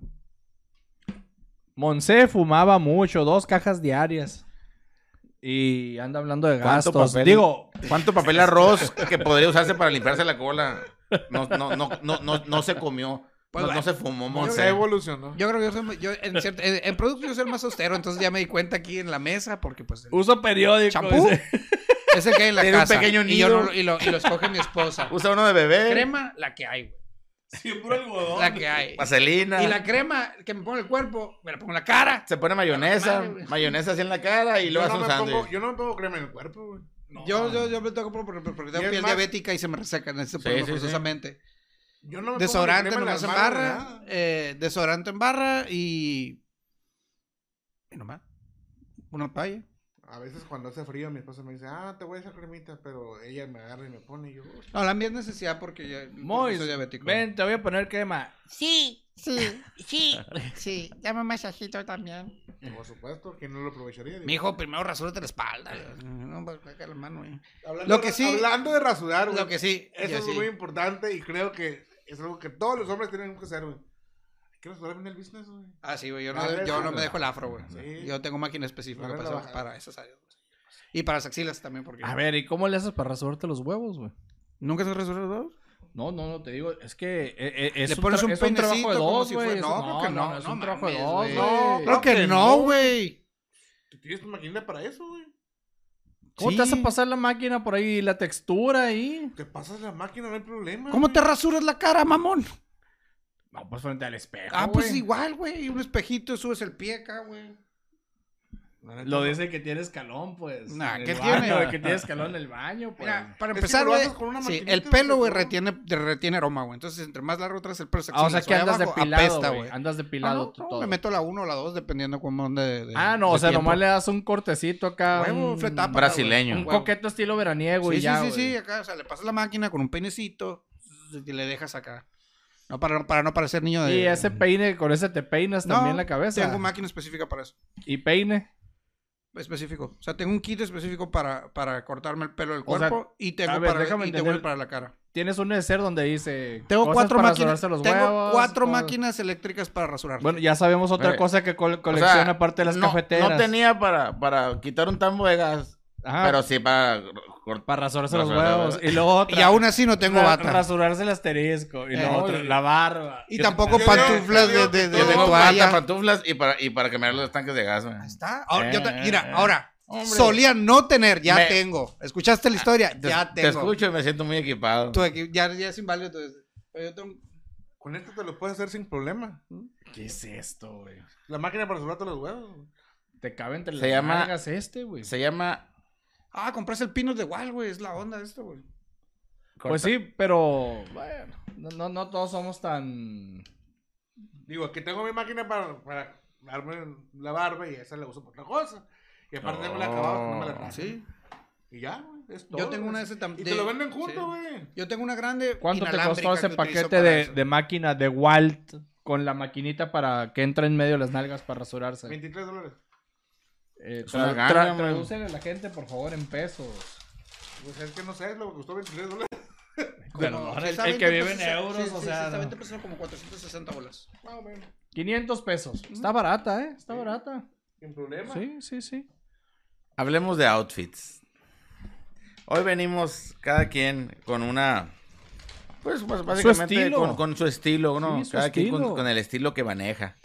Monse fumaba mucho, dos cajas diarias. Y anda hablando de ¿Cuánto gastos. papel? Digo, ¿Cuánto papel de arroz que podría usarse para limpiarse la cola? No, no, no, no, no, no se comió. Pues no, se fumó, Se Monse. evolucionó. Yo creo que yo soy yo en, cierto- en, en productos yo soy el más austero, entonces ya me di cuenta aquí en la mesa porque pues el- uso periódico. ¿Champú? dice. ese que hay en la Tiene un casa pequeño y, yo nido. no- y lo, y lo escoge mi esposa. Usa uno de bebé. Crema, la que hay, güey. Siempre algodón. La que hay. Vaselina. Y la crema que me pongo en el cuerpo, me la pongo en la cara. Se pone mayonesa. Madre, güey. mayonesa así en la cara y luego hace no un me pongo, sándwich. yo no me pongo crema en el cuerpo, güey. Yo, yo, yo me tengo porque, porque- porque tengo es piel más- diabética y se me reseca. Necesito Sí, ponerlo sí, sí. forzosamente. Yo no me Desodorante pongo ni en crema las manos, barra. nada. eh, desodorante en barra y. Y nomás. Una palla. A veces cuando hace frío mi esposa me dice, ah, te voy a echar cremita, pero ella me agarra y me pone y yo... "Uy". No, la mía es necesidad porque yo porque Mois, soy diabético. ven, te voy a poner crema. Sí, sí, sí, sí. Dame un masajito también. Por supuesto, que no lo aprovecharía. Mi hijo, primero rasúrate la espalda. No, pues, saca la mano, güey. Hablando, Lo que sí- Hablando de rasurar, güey. Lo que sí. Eso es sí. muy importante y creo que es algo que todos los hombres tienen que hacer, güey. Hay que bien el business, güey. Ah, sí, güey. Yo no, yo no me dejo el afro, güey. Sí. Yo tengo máquina específica para, esas áreas. güey. Y para las axilas también, porque... A ver, ¿y cómo le haces para rasurarte los huevos, güey? ¿Nunca se resuelve los dos? No, no, no, te digo, es que eh, eh, es, Le un, pones un es un trabajo de dos, si güey. no, creo que no, es no un trabajo de dos. No, Creo que no, no. güey. ¿Tú tienes tu maquinita para eso, güey? ¿Cómo Sí. te hace pasar la máquina por ahí y la textura ahí? Te pasas la máquina, no hay problema. ¿Cómo güey. te rasuras la cara, mamón? No, pues frente al espejo, Ah, pues igual, güey. Un espejito, subes el pie acá, güey. Lo dice que tiene escalón, pues. Nah, ¿qué tiene? baño, que tiene escalón en el baño, pues. Mira, para empezar, güey, haces con una sí, el pelo, güey, retiene, retiene aroma, güey. Entonces, entre más largo traes el pelo, Ah, o sea que andas abajo, depilado, apesta, güey. Andas Ah, depilado no, tú no, todo. me meto la uno o la dos, dependiendo cómo de, de- Ah, no, de o sea, tiempo. nomás le das un cortecito acá. Huevo, un, fletapa, brasileño. un coqueto estilo veraniego Sí, y ya, sí, sí, sí, acá, o sea, le pasas la máquina con un peinecito y le dejas acá. No, para, para no parecer niño de... Y ese peine, con ese te peinas No, también la cabeza. tengo máquina específica para eso. Y peine. Específico. O sea, tengo un kit específico para, para cortarme el pelo del O sea, cuerpo y tengo ver, para, y tengo entender. el para la cara. Tienes un neceser donde dice. Tengo cosas cuatro para máquinas. los Tengo huevos, cuatro cosas- máquinas eléctricas para rasurar. Bueno, ya sabemos otra Eh, cosa que col- O sea, colecciona aparte de las no, cafeteras. No tenía para, para quitar un tambo de gas, Ajá, pero sí para. Para rasurarse los huevos. Y luego otra. y aún así no tengo bata. Rasurarse el asterisco. Y Eh, luego otra, la barba. y yo- tampoco yo- pantuflas yo- de, de, de, Yo de tengo toalla. pata, pantuflas y para, y para quemar los tanques de gas, güey. Ahí está. Ahora, yo te- Eh, mira, eh, ahora. hombre. Solía no tener, ya Me- tengo. ¿Escuchaste la historia? Te, ya te tengo. escucho y me siento muy equipado. Tu equi- ya, ya es inválido. entonces. Pero yo tengo... Con esto te lo puedes hacer sin problema. ¿Qué es esto, güey? La máquina para rasurarte los huevos. güey. Te cabe entre Se las llama- nalgas este, güey. Se llama... Ah, compraste el Pinos de Wall, güey. Es la onda de esto, güey. Pues sí, pero. Bueno, no, no, no todos somos tan. Digo, aquí tengo mi máquina para, para darme la barba y esa la uso para otra cosa. Y aparte tengo la acabado no me la traje. Sí. Y ya, güey. Es todo. Yo tengo una de ese también. Y te lo venden junto, Sí. güey. Yo tengo una grande. ¿Cuánto te inalámbrica costó ese que utilizo paquete para de, eso. de máquina de Walt con la maquinita para que entre en medio de las nalgas para rasurarse? 23 dólares. Eh, tra- tra- tradúcele a la gente, por favor, en pesos. Pues es que no sé, lo que costó 23 dólares. Como- el, que 20 vive en euros, sí, o sí, sea. sí, está no. 20 pesos como 460 bolas. Más o menos. 500 pesos. Está barata, ¿eh? Está barata. Sin problema. Sí, sí, sí. Hablemos de outfits. Hoy venimos cada quien con una... Pues bás- básicamente estilo. Con, con su estilo, ¿no? Sí, su cada quien con el estilo que maneja.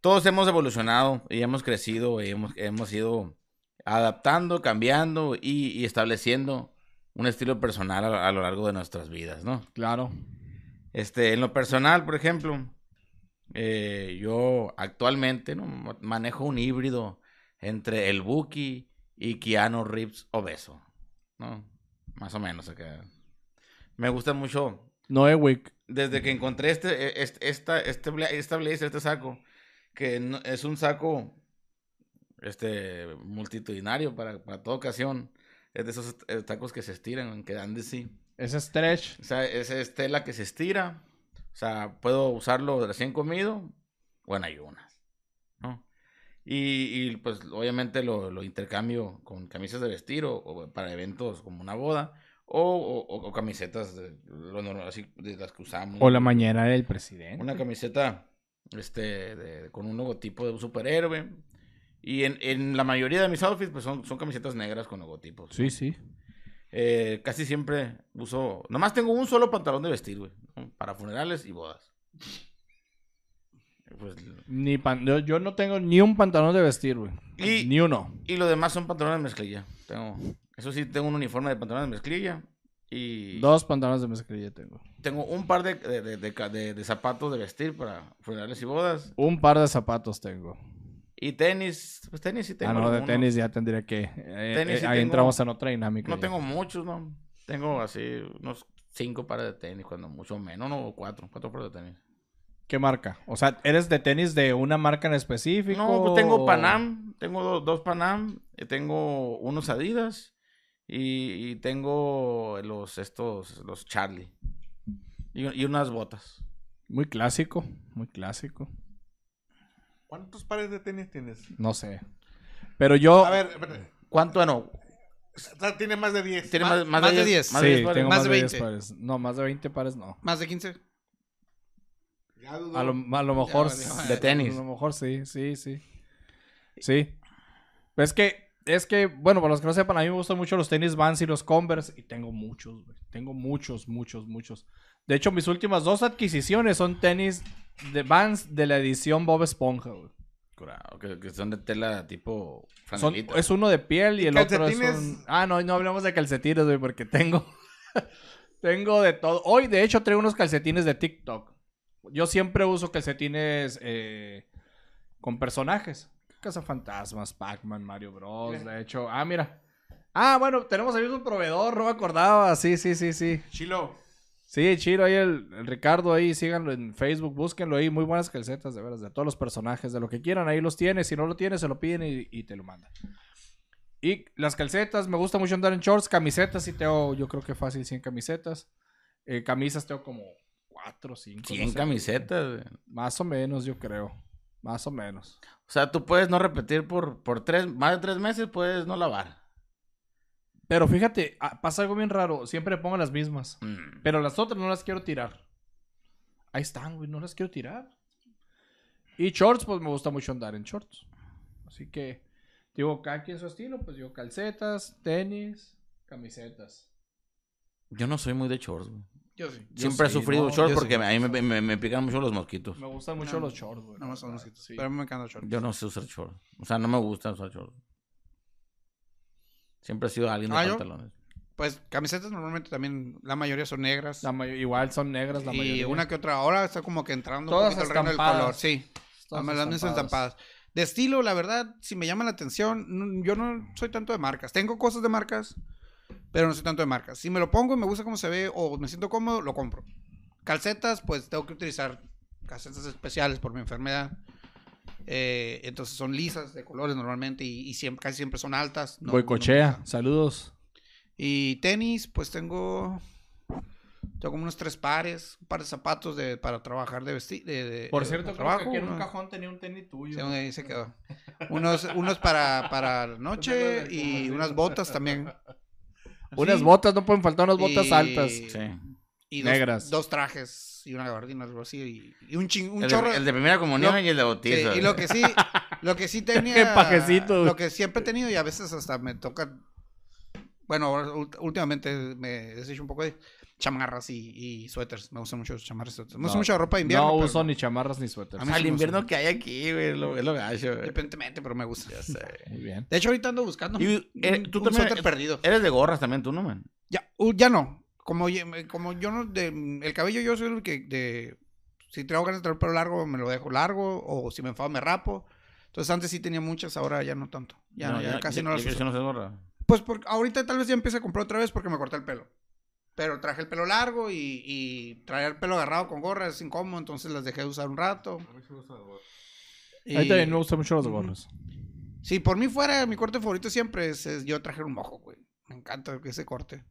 Todos hemos evolucionado y hemos crecido y hemos, hemos ido adaptando, cambiando y, y estableciendo un estilo personal a, a lo largo de nuestras vidas, ¿no? Claro. Este, en lo personal, por ejemplo, eh, yo actualmente manejo un híbrido entre el Buki y Keanu Reeves obeso, ¿no? Más o menos acá. Me gusta mucho. Noewick. Desde que encontré este, e- este, esta, este, bla- esta blazer, este saco, que no- es un saco este, multitudinario para, para toda ocasión. Es de esos tacos que se estiran, que dan de sí. Es stretch. O sea, esa es tela que se estira. O sea, puedo usarlo recién comido o en ayunas. ¿no? Y, y, pues obviamente lo, lo intercambio con camisas de vestir o, o para eventos como una boda. O, o- o camisetas de, lo normal, así, de las que usamos. O la mañana del presidente. Una camiseta este, de- con un logotipo de un superhéroe. Y en, en la mayoría de mis outfits pues son, son camisetas negras con logotipos. Sí, sí. Eh, casi siempre uso. Nomás tengo un solo pantalón de vestir, güey. ¿no? Para funerales y bodas. Pues, Ni pan- yo, yo no tengo ni un pantalón de vestir, güey. Y- Ni uno. y lo demás son pantalones de mezclilla. Tengo, eso sí, tengo un uniforme de pantalones de mezclilla. Y Dos pantalones de mezclilla tengo. tengo un par de, de, de- zapatos de vestir para funerales y bodas. Un par de zapatos tengo. Y tenis. Pues tenis sí tengo. ah, no, de tenis ya tendría que. eh, Tenis eh, sí ahí tengo- entramos en otra dinámica. No ya. tengo muchos, ¿no? Tengo así unos cinco pares de tenis, cuando mucho menos, no, o cuatro, cuatro pares de tenis. ¿Qué marca? O sea, ¿eres de tenis de una marca en específico? No, pues tengo Panam, tengo do- dos Panam, eh, tengo unos Adidas y, y tengo los estos, los Charlie y, y unas botas. Muy clásico, muy clásico. ¿Cuántos pares de tenis tienes? No sé. Pero yo. A ver, espérate. ¿Cuánto? No, O sea, tiene más de 10. tiene Más- más, más, de de 10. 10. Más sí, de 10 pares. tengo Más de de 20 20. pares. No, más de 20 pares no. Más de 15. Ya dudó. A lo, a lo mejor. valió. De tenis. A lo mejor sí, sí, sí. Sí. Es que Es que, bueno, para los que no sepan, a mí me gustan mucho los tenis Vans y los Converse. Y tengo muchos, güey. Tengo muchos, muchos, muchos. De hecho, mis últimas dos adquisiciones son tenis de Vans de la edición Bob Esponja, güey. Curado, que, que son de tela tipo Son- es uno de piel y, ¿Y el otro es calcetines? un... Ah, no, no hablemos de calcetines, güey, porque tengo... tengo de todo. Hoy, de hecho, traigo unos calcetines de TikTok. Yo siempre uso calcetines eh, con personajes. Cazafantasmas, Pac-Man, Mario Bros. De hecho, ah, mira. Ah, bueno, tenemos ahí un proveedor, no me acordaba. Sí, sí, sí, sí. Chilo. Sí, chido, ahí el, el Ricardo, ahí síganlo en Facebook, búsquenlo ahí, muy buenas calcetas, de veras, de todos los personajes, de lo que quieran, ahí los tienes, si no lo tienes, se lo piden y, y te lo mandan. Y las calcetas, me gusta mucho andar en shorts, camisetas, sí tengo, yo creo que fácil 100 camisetas, Eh, camisas tengo como 4 o 5. 100 camisetas. güey. Más o menos, yo creo, más o menos. O sea, tú puedes no repetir por, por tres, más de tres meses, puedes no lavar. Pero fíjate, ah, pasa algo bien raro, siempre pongo las mismas. Mm. Pero las otras no las quiero tirar. Ahí están, güey, no las quiero tirar. Y shorts, pues me gusta mucho andar en shorts. Así que, digo, cada quien su estilo, pues yo calcetas, tenis, camisetas. Yo no soy muy de shorts, güey. Yo sí. Yo Siempre he sí, sufrido no, shorts yo porque sí. a mí me, me- me pican mucho los mosquitos. Me gustan mucho No, los shorts, güey. No más son mosquitos. Sí. Pero a mí me encanta short. Yo no sé usar shorts. O sea, no me gusta usar shorts. Siempre he sido alguien de Ah, ¿yo? pantalones. Pues camisetas normalmente también, la mayoría son negras. La mayo- igual son negras la y mayoría. una que otra. Ahora está como que entrando Todas un poquito el reino del color. Sí. Todas Las mismas estampadas. De estilo, la verdad, si me llama la atención, yo no soy tanto de marcas. Tengo cosas de marcas, pero no soy tanto de marcas. Si me lo pongo y me gusta cómo se ve o me siento cómodo, lo compro. Calcetas, pues tengo que utilizar calcetas especiales por mi enfermedad. Eh, entonces son lisas de colores normalmente y, y siempre, casi siempre son altas. no- Boicochea, no- saludos. y tenis, pues tengo. Tengo como unos tres pares, un par de zapatos de, para trabajar de vestir. De, de- Por de cierto, creo trabajo. que aquí en un cajón tenía un tenis tuyo. Sí, ahí se quedó. Unos, unos para, para la noche y unas botas también. Unas botas, no pueden faltar unas botas Y- altas. Sí. Y dos, Negras. Dos trajes y una gabardina, algo así. Y, y un, ching- un El, chorro. de, el de primera comunión Lo- y el de Sí, bautizo. y lo que sí, lo que sí tenía. Qué pajecito. Lo que siempre he tenido y a veces hasta me toca. Bueno, últimamente me deshecho un poco de chamarras y, y suéteres. Me gustan mucho los chamarras y suéteres. Me gusta No, mucha ropa de invierno. no pero uso ni chamarras ni suéteres. A mí Al sí invierno gusta. que hay aquí, güey, es lo, es lo gacho, güey. Independientemente, pero me gusta. Muy bien. De hecho, ahorita ando buscando Y, un, eh, tú un también- suéter perdido. Eres de gorras también, tú, ¿no, man? Ya, uh, ya no. Como, como yo no, de, el cabello yo soy el que de, si tengo ganas de tener el pelo largo, me lo dejo largo, o si me enfado, me rapo. Entonces antes sí tenía muchas, ahora ya no tanto. Ya, No, ya casi no ya las que uso. no se gorra. Pues por, ahorita tal vez ya empiece a comprar otra vez porque me corté el pelo. Pero traje el pelo largo y, y traer el pelo agarrado con gorra es incómodo, entonces las dejé de usar un rato. A mí sí me gusta la gorra. Y- A mí también me gustan mucho los gorros. Si por mí fuera, mi corte favorito siempre es, es yo traje un mojo, güey. Me encanta ese corte.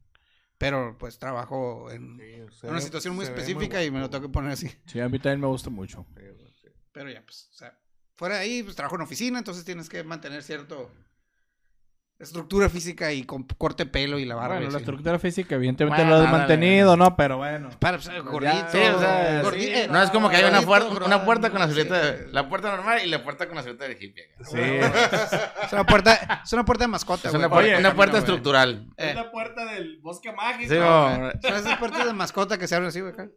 Pero pues trabajo en, Sí, en una ve- situación muy específica y me lo tengo que poner así. Sí, a mí también me gusta mucho. Sí, güey, sí. Pero ya, pues, o sea, fuera de ahí, pues trabajo en oficina, entonces tienes que mantener cierto estructura física y con corte pelo y la barba. Bueno, la estructura física, evidentemente Bueno, lo ándale. mantenido, ¿no? Pero bueno. Para, pues, gordito. Sí, o sea, gordi- sí, eh, No es como que hay una, gordito, puerta una puerta con la sí. silueta de- La puerta normal y la puerta con la silueta de hippie. Sí. Es una puerta, es una puerta de mascota, Es una, puerta- el una camino, puerta güey. estructural. Eh, la puerta del bosque mágico. Son esas puertas de mascota que se abren así, güey, acá.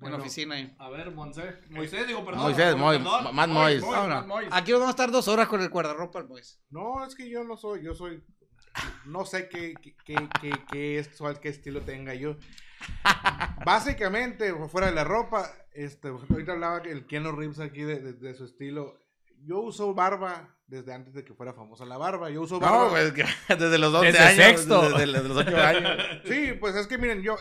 En Bueno, la oficina ahí. A ver, Moisés. Moisés, digo, perdón. Moisés, Mois- perdón. Matt Mois. Mois, Vámonos. Matt Mois. Aquí vamos a estar dos horas con el guardarropa, pues. No, es que yo no soy, yo soy, no sé qué, qué, qué, qué, estilo tenga yo. Básicamente, fuera de la ropa, este, ahorita hablaba que el Keanu Reeves aquí de, de- de su estilo. Yo uso barba desde antes de que fuera famosa la barba. Yo uso barba. No, pues que desde los 12 Desde años. sexto. Desde, desde los 8 años. Sí, pues es que miren, yo,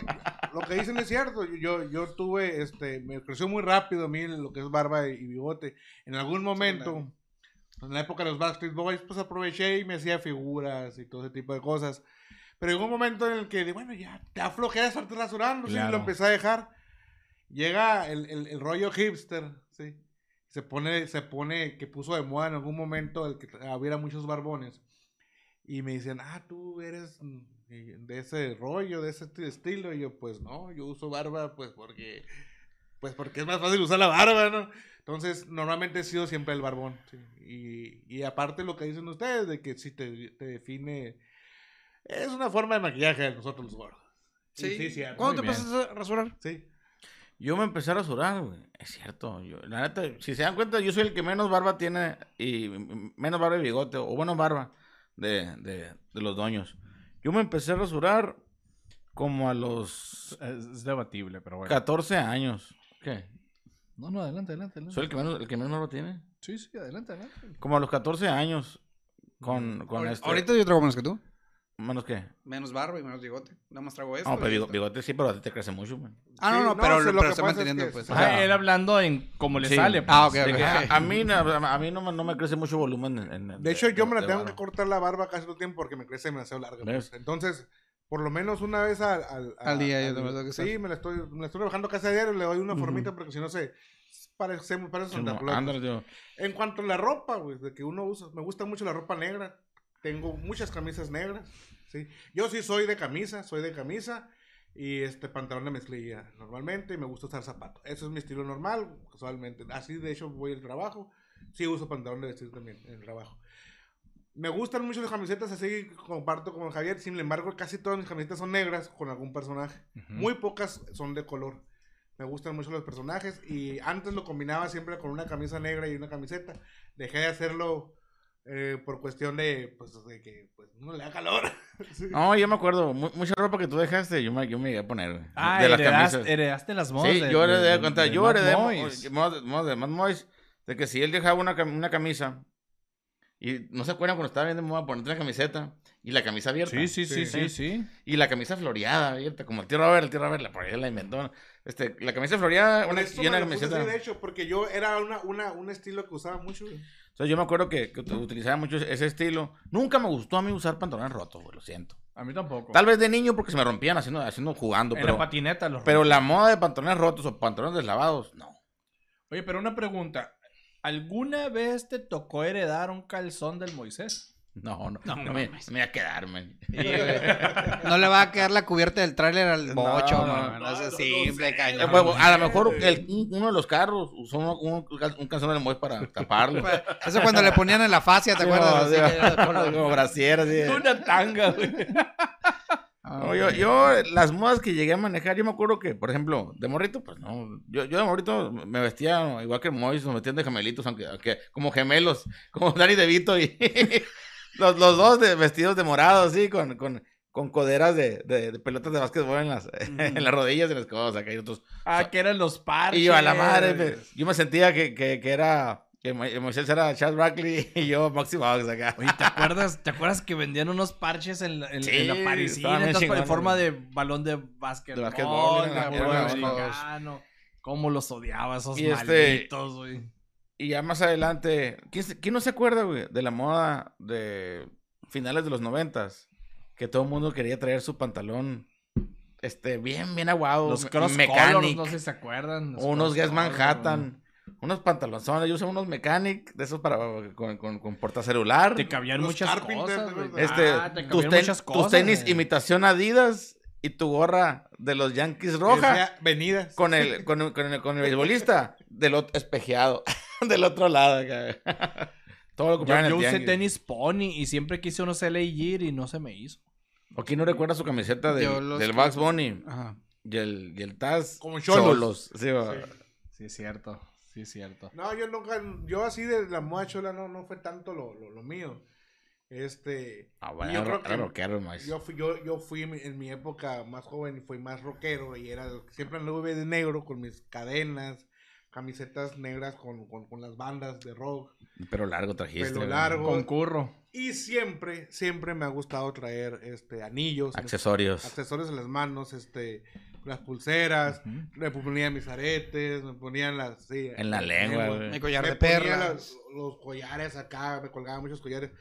lo que dicen es cierto. Yo, yo tuve, este, me creció muy rápido a mí lo que es barba y bigote. En algún momento, en la época de los Backstreet Boys, pues aproveché y me hacía figuras y todo ese tipo de cosas. Pero llegó un momento en el que, bueno, ya te aflojé de estarte rasurando, sí, Claro. lo empecé a dejar. Llega el, el, el rollo hipster, sí. Se pone, se pone, que puso de moda en algún momento el que hubiera muchos barbones. Y me dicen, ah, tú eres mm, eh, de ese rollo, de ese esti- estilo. Y yo, pues no, yo uso barba, pues porque, pues porque es más fácil usar la barba, ¿no? Entonces, normalmente he sido siempre el barbón. sí. Y, y aparte lo que dicen ustedes, de que si te, te define... Es una forma de maquillaje de nosotros los gordos. Sí. sí, cierto. ¿Cuándo te bien. empezaste a rasurar? Sí. Yo me empecé a rasurar, güey. Es cierto. Yo, la neta, si se dan cuenta, yo soy el que menos barba tiene y mm, menos barba y bigote, o bueno, barba de, de, de los doños. Yo me empecé a rasurar como a los Es, es debatible, pero bueno. 14 años. ¿Qué? No, no, adelante, adelante. adelante. Soy el que menos, el que menos barba tiene. Sí, sí, adelante, adelante. Como a los 14 años. Con, con Ahorita- este. Ahorita yo traigo menos que tú. ¿Menos qué? Menos barba y menos bigote. Nada más traigo esto. No, pero bigote sí, pero a ti te crece mucho, güey. Ah, no, Sí, no, no, pero, o sea, lo pero que está pasa es manteniendo, que- pues. Ah, o sea, él hablando en cómo le Sí. sale. Ah, pues, ok, de ok. que- A, a mí, no- a mí no, me- no me crece mucho volumen en, en- De hecho, yo me la tengo barba. que cortar la barba casi todo el tiempo porque me crece demasiado larga. Pues. Entonces, por lo menos una vez al, al, Al día yo también tengo que Sí, me la estoy, me la estoy rebajando casi a diario. Le doy una formita porque si no se parece, parece Sí, Santa no, Claus. En cuanto a la ropa, güey, de que uno usa, me gusta mucho la ropa negra. Tengo muchas camisas negras, sí. Yo sí soy de camisa, soy de camisa y este pantalón de mezclilla normalmente y me gusta usar zapatos. Eso es mi estilo normal, casualmente. Así de hecho voy al trabajo. Sí uso pantalón de vestir también en el trabajo. Me gustan mucho las camisetas, así comparto con Javier. Sin embargo, casi todas mis camisetas son negras con algún personaje. Ujú. Muy pocas son de color. Me gustan mucho los personajes y antes lo combinaba siempre con una camisa negra y una camiseta. Dejé de hacerlo eh, por cuestión de, pues, de que pues, no le da calor. Sí. No, yo me acuerdo, mu- mucha ropa que tú dejaste, yo me, yo me llegué a poner. Ah, de las heredaste, camisas. heredaste las modas. Sí, de- yo heredé, de- cuenta, de yo heredé de Matt Moyes, de que si él dejaba una, cam- una camisa, y no se acuerdan cuando estaba viendo moda ponerte una camiseta, y la camisa abierta. Sí, sí, sí, Sí. sí, sí. Y la camisa floreada, abierta, como el tío Robert, el tío Robert, la, por ahí la inventó. Este, la camisa floreada, una, y una camiseta. de hecho, porque yo era una, una, un estilo que usaba mucho. Entonces yo me acuerdo que, que ut- utilizaba mucho ese estilo. Nunca me gustó a mí usar pantalones rotos, güey, lo siento. A mí tampoco. Tal vez de niño porque se me rompían haciendo, haciendo jugando, en pero, la patineta los pero la moda de pantalones rotos o pantalones deslavados, no. Oye, pero una pregunta. ¿Alguna vez te tocó heredar un calzón del Moisés? No, no, no, me, no me iba a quedar, man. No le va a quedar la cubierta del tráiler al bocho, no, man. no, Eso es no, simple, cañón. a lo mejor el- un- uno de los carros usó un calzón de Mois para taparlo. Eso cuando le ponían en la fascia, ¿te acuerdas? Como, brasier, así. Una tanga, güey. No, yo, yo, las modas que llegué a manejar, yo me acuerdo que, por ejemplo, de morrito, pues no. Yo, yo de morrito me vestía igual que Mois, nos metían de gemelitos, aunque, aunque como gemelos, como Dani DeVito y los, los dos de, vestidos de morado, así, con, con, con coderas de, de, de pelotas de básquetbol en las, en las rodillas y las cosas, acá hay otros. Ah, que eran los parches. Y yo a la madre, me- yo me sentía que, que, que era, que Mo- Moisés era Chad Brackley y yo Maxi Box acá. Oye, ¿te acuerdas, ¿te acuerdas que vendían unos parches en, la- en, Sí, en la parisina? en forma de balón de básquetbol. De básquetbol, americano. ¿Cómo los odiaba esos Y este- malditos, güey? Y ya más adelante, ¿quién, se- quién no se acuerda, güey, de la moda de finales de los noventas? Que todo el mundo quería traer su pantalón, este, bien, bien aguado. Los cross mechanic, colors, no sé si se acuerdan. unos colors, Manhattan, unos pantalones, yo usé unos mechanic, de esos para, con, con, con portacelular. Te cabían muchas cosas. Este, Ah, te tus, ten- muchas tus cosas, tenis güey. imitación Adidas y tu gorra de los Yankees roja. Venidas. Con el, con, el- con el, con el beisbolista del espejeado, del otro lado. acá. Todo lo Yo, yo usé tianguis. tenis pony y siempre quise unos LA Gear y no se me hizo. ¿O quién no recuerda su camiseta del, del que- Bugs Bunny Ajá. y el, y el Taz? Como cholos. Cholos, sí, es cierto. Sí, es cierto. No, yo nunca, yo así de la moda chola no, no fue tanto lo, lo, lo mío. Este, Ah, bueno, yo era, creo que era rockero, más. yo fui, yo, yo fui en mi, en mi época más joven y fui más rockero y era siempre anduve de negro con mis cadenas, camisetas negras con, con, con las bandas de rock Pero largo trajiste. Pelo largo. Concurro. y siempre, siempre me ha gustado traer este anillos, Accesorios. accesorios en las manos, este, las pulseras, me ponía mis aretes, me ponían las, sí, En la lengua, güey. Mi collar me de ponía perlas. las- los collares acá, me colgaba muchos collares.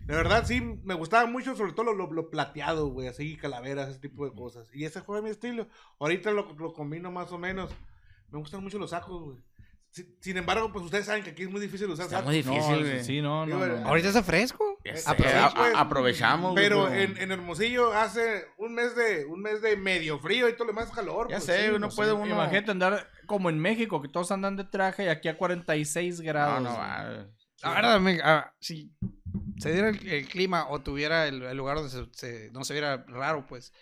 De verdad, sí, me gustaba mucho, sobre todo lo, lo- lo plateado, güey, así, calaveras, ese tipo de cosas. Y ese fue mi estilo. Ahorita lo, lo combino más o menos. Me gustan mucho los sacos, güey. Si- sin embargo, pues ustedes saben que aquí es muy difícil usar Está saco. muy difícil, No, güey. sí, no, no, Digo, no. Ahorita está fresco. Aprovecha, a- a- pues. aprovechamos. güey, Pero en, en Hermosillo hace un mes de un mes de medio frío y todo lo demás calor. Ya pues, sé, sí, güey, no puede sí. uno. Imagínate andar como en México, que todos andan de traje y aquí a 46 grados. No, no, güey. va, güey. La verdad, me- ah, si se diera el, el clima o tuviera el, el lugar donde se, se- no se viera raro, pues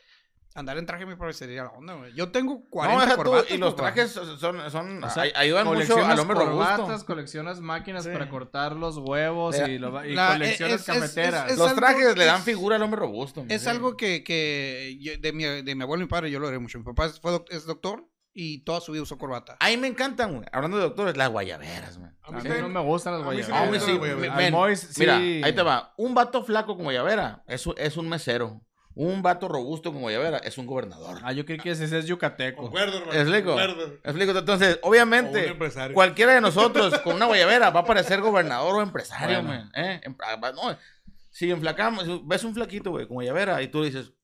andar en traje me parecería la onda, güey. Yo tengo 40 No, tú, corbatas, y los trajes son, son O sea, ay- ayudan mucho al hombre corbatas, robusto. coleccionas máquinas Sí. para cortar los huevos y, lo- y la- coleccionas es- es- cafeteras. es- Los algo trajes le dan figura al hombre robusto. Es algo que, que yo- de, mi, de mi abuelo y mi padre yo lo haré mucho. Mi papá es, fue doc- es doctor y toda su vida usó corbata. A mí me encantan, güey. Hablando de doctores, las guayaberas, güey. A mí A mí también- no me gustan las a mí sí guayaberas. Guayaberas. Mira, ahí te va. Un vato flaco con guayabera es, es un mesero. Un vato robusto con guayabera es un gobernador. Ah, yo creo que ese es yucateco. Concuerdo, hermano. ¿Me explico? concuerdo. ¿Me explico? Entonces, obviamente, cualquiera de nosotros con una guayabera va a parecer gobernador o empresario, Bueno. man, ¿eh? No, si enflacamos, ves un flaquito, güey, con guayabera y tú dices,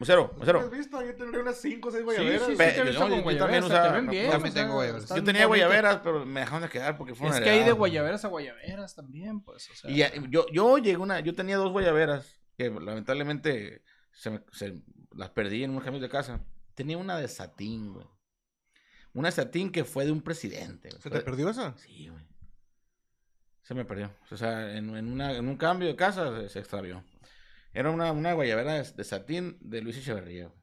mesero, ¿Has mesero. visto? Yo tendría unas 5 o 6 Sí, guayaberas. sí, sí, Pe- te he visto yo- con yo guayaberas, también bien. o sea, tengo guayaberas. Yo tenía guayaberas, pero me dejaron de quedar porque fueron Es que hay de guayaberas a guayaberas también, pues. O sea, Y ya- yo, yo llegué una, yo tenía dos guayaberas que lamentablemente se, me- se las perdí en unos cambios de casa. Tenía una de satín, güey. Una de satín que fue de un presidente. güey. ¿Se te perdió esa? Sí, güey. Se me perdió. O sea, en, en una- en un cambio de casa se, se extravió. Era una, una guayabera de, de satín de Luis Echeverría, güey,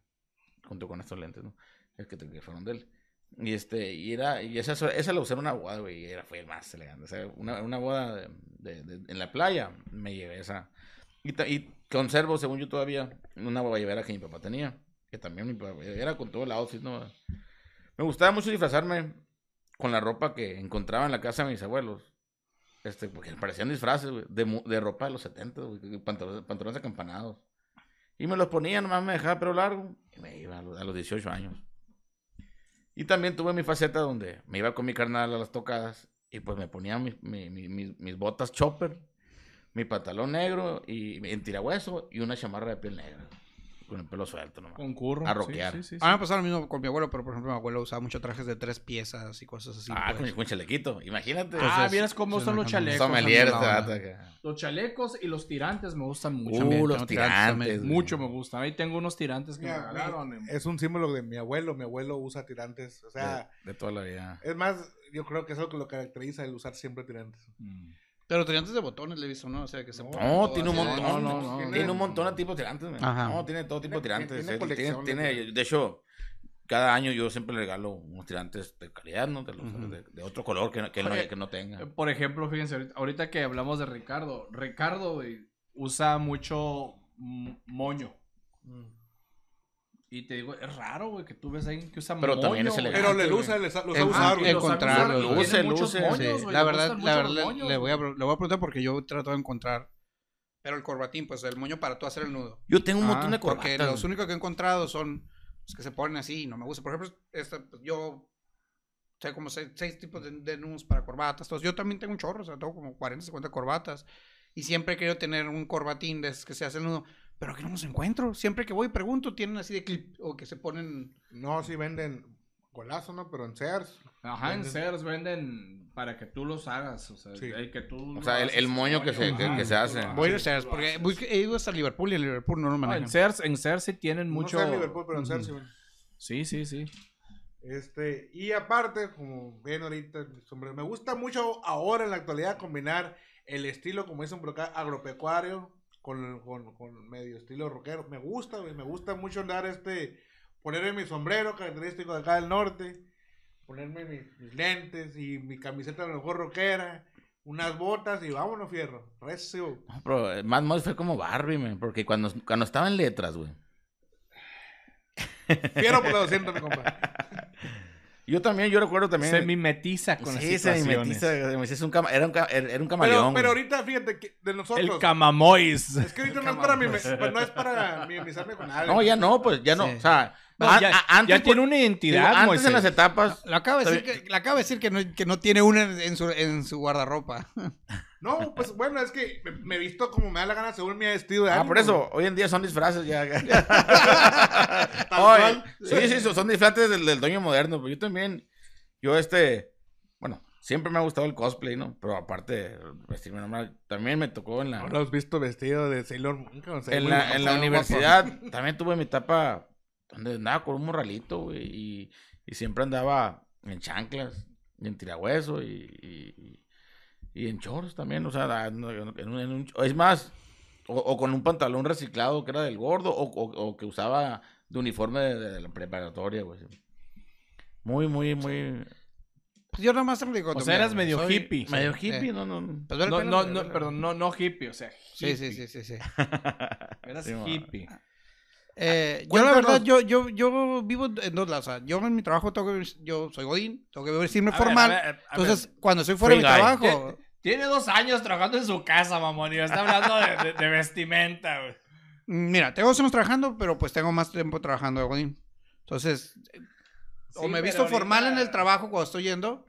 junto con estos lentes, ¿no? Es que, te- que fueron de él. Y este, y era, y esa, esa la usé en una boda, güey, y era, fue el más elegante. O sea, una, una boda de- de- de- en la playa, me llevé esa. Y, y conservo, según yo todavía, una guayabera que mi papá tenía, que también mi papá, era con todo el outfit, ¿no? Me gustaba mucho disfrazarme con la ropa que encontraba en la casa de mis abuelos. Este, porque parecían disfraces, de, de ropa de los 70, güey, y pantalones, pantalones acampanados. Y me los ponía, nomás me dejaba pelo largo y me iba a los, a los 18 años. Y también tuve mi faceta donde me iba con mi carnal a las tocadas y pues me ponía mi- mi- mi- mis, mis botas chopper, mi pantalón negro y en tirahueso y una chamarra de piel negra. Con el pelo suelto nomás. con curro. A rockear. Sí, sí, sí, A mí me pasaba lo mismo con mi abuelo, pero por ejemplo mi abuelo usaba muchos trajes de tres piezas y cosas así. ah, pues. con, con chalequito, imagínate. Ah, Entonces, vieras cómo son los chalecos. Este. Los chalecos y los tirantes me gustan mucho. Uh, También, los tirantes. Mucho me gustan. Ahí tengo unos tirantes que me regalaron. Es un símbolo de mi abuelo. Mi abuelo usa tirantes. O sea, de, de toda la vida. es más, yo creo que es algo que lo caracteriza el usar siempre tirantes. Mm. Pero tirantes de botones le he visto, ¿no? O sea, que se No, tiene un montón. no, no, no. tiene un montón de tipos de tirantes. Ajá. No, tiene todo tipo de Tiene- tirantes. tiene colección de tiene- tirantes. de hecho, cada año yo siempre le regalo unos tirantes de calidad, ¿no? De, los- Ujú. de- de otro color que, que, no, que no tenga. Eh, Por ejemplo, fíjense, ahorita, ahorita que hablamos de Ricardo, Ricardo güey, usa mucho mm, moño. Y te digo, es raro, güey, que tú ves a alguien que usa Pero moño. también es elegante. Pero le luce, le sa- lo sabe En- usar. ah, güey. en Lo sabe encontrarlo. usar, y Luce, luce. moños, Sí, güey, la verdad, la los verdad moños, le, voy a, le voy a preguntar porque yo he tratado de encontrar. Pero el corbatín, pues el moño para tú hacer el nudo. Yo tengo un Ah, montón de Porque corbatas. los únicos que he encontrado son los que se ponen así y no me gusta. Por ejemplo, esta, pues, yo sé como seis, seis tipos de, de nudos para corbatas. Todos. Yo también tengo un chorro, o sea, tengo como 40, 50 corbatas. Y siempre he querido tener un corbatín de que se hace el nudo. Pero que no los encuentro. Siempre que voy y pregunto, tienen así de clip o que se ponen. No, sí venden golazo, ¿no? Pero en Sears. Ajá, en Sears venden para que tú los hagas. O sea, Sí. el que tú. O sea, el- el moño que se- Ajá. que se hace. Voy a Sears porque voy- he ido hasta Liverpool y en Liverpool no lo Ah, manejan. en Sears, en Sears sí tienen mucho. No sé en Liverpool, pero en Sears sí. Sí, sí, sí. Este, y aparte, como ven ahorita, el sombrero, me gusta mucho ahora en la actualidad combinar el estilo, como dicen por acá, agropecuario con, con, con medio estilo rockero. Me gusta, güey, me gusta mucho andar este, ponerme mi sombrero característico de acá del norte, ponerme mis, mis lentes y mi camiseta a lo mejor rockera, unas botas y vámonos, fierro. Recio. No, pero eh, Mad Mouse fue como Barbie, man, porque cuando, cuando estaba en letras, güey. Fierro por la 200, mi compa. Yo también, yo recuerdo también. Se mimetiza con sí, las se situaciones. mimetiza, hice un cama- era, un, era un Pero, camaleón. pero ahorita, fíjate que de nosotros. El camamois. Es que ahorita no es para, mime- pues no es para mimizarme con nadie. No, ya no, pues ya no. Sí. O sea, No, a- ya, a- antes, ya tiene una digo, identidad, antes Moisés. en las etapas. Le acaba de decir que, le acaba de decir que, no, que no tiene una en su, en su guardarropa. No, pues bueno, es que me, he visto como me da la gana según mi vestido de Ah, ánimo. por eso, hoy en día son disfraces ya. Oye, sí, sí, son, disfraces del, del dueño moderno. Pero yo también, yo este, bueno, Siempre me ha gustado el cosplay, ¿no? Pero aparte, vestirme normal. También me tocó en la, ¿No lo has visto vestido de Sailor Moon? cabrón? en Muy la, en la universidad. También tuve mi etapa donde andaba con un morralito, güey. Y, y siempre andaba en chanclas, y en tirahueso, y, y, y en choros también. O sea, en un- en un- es más, o, o con un pantalón reciclado que era del gordo, o, o- o que usaba de uniforme de, de la preparatoria, güey. Muy, muy, muy. Pues yo nada más te lo digo. O sea, eras medio soy- hippie. Medio Eh, hippie, no, no. no. Pues No, no, no, pena. perdón, no, no hippie, o sea, Sí, hippie. sí, sí, sí, sí. Eras Sí, hippie. Eh, yo la verdad, yo, yo, yo vivo en dos lados. o sea, yo en mi trabajo tengo que, yo soy godín, tengo que vestirme A ver, formal. a ver, a ver. Entonces, cuando estoy fuera de mi guy. trabajo, Tiene dos años trabajando en su casa, mamón, y está hablando de, de- de vestimenta, güey. mira, tengo dos años trabajando, pero pues tengo más tiempo trabajando de godín. Entonces, o me he pero visto formal en el trabajo cuando estoy yendo.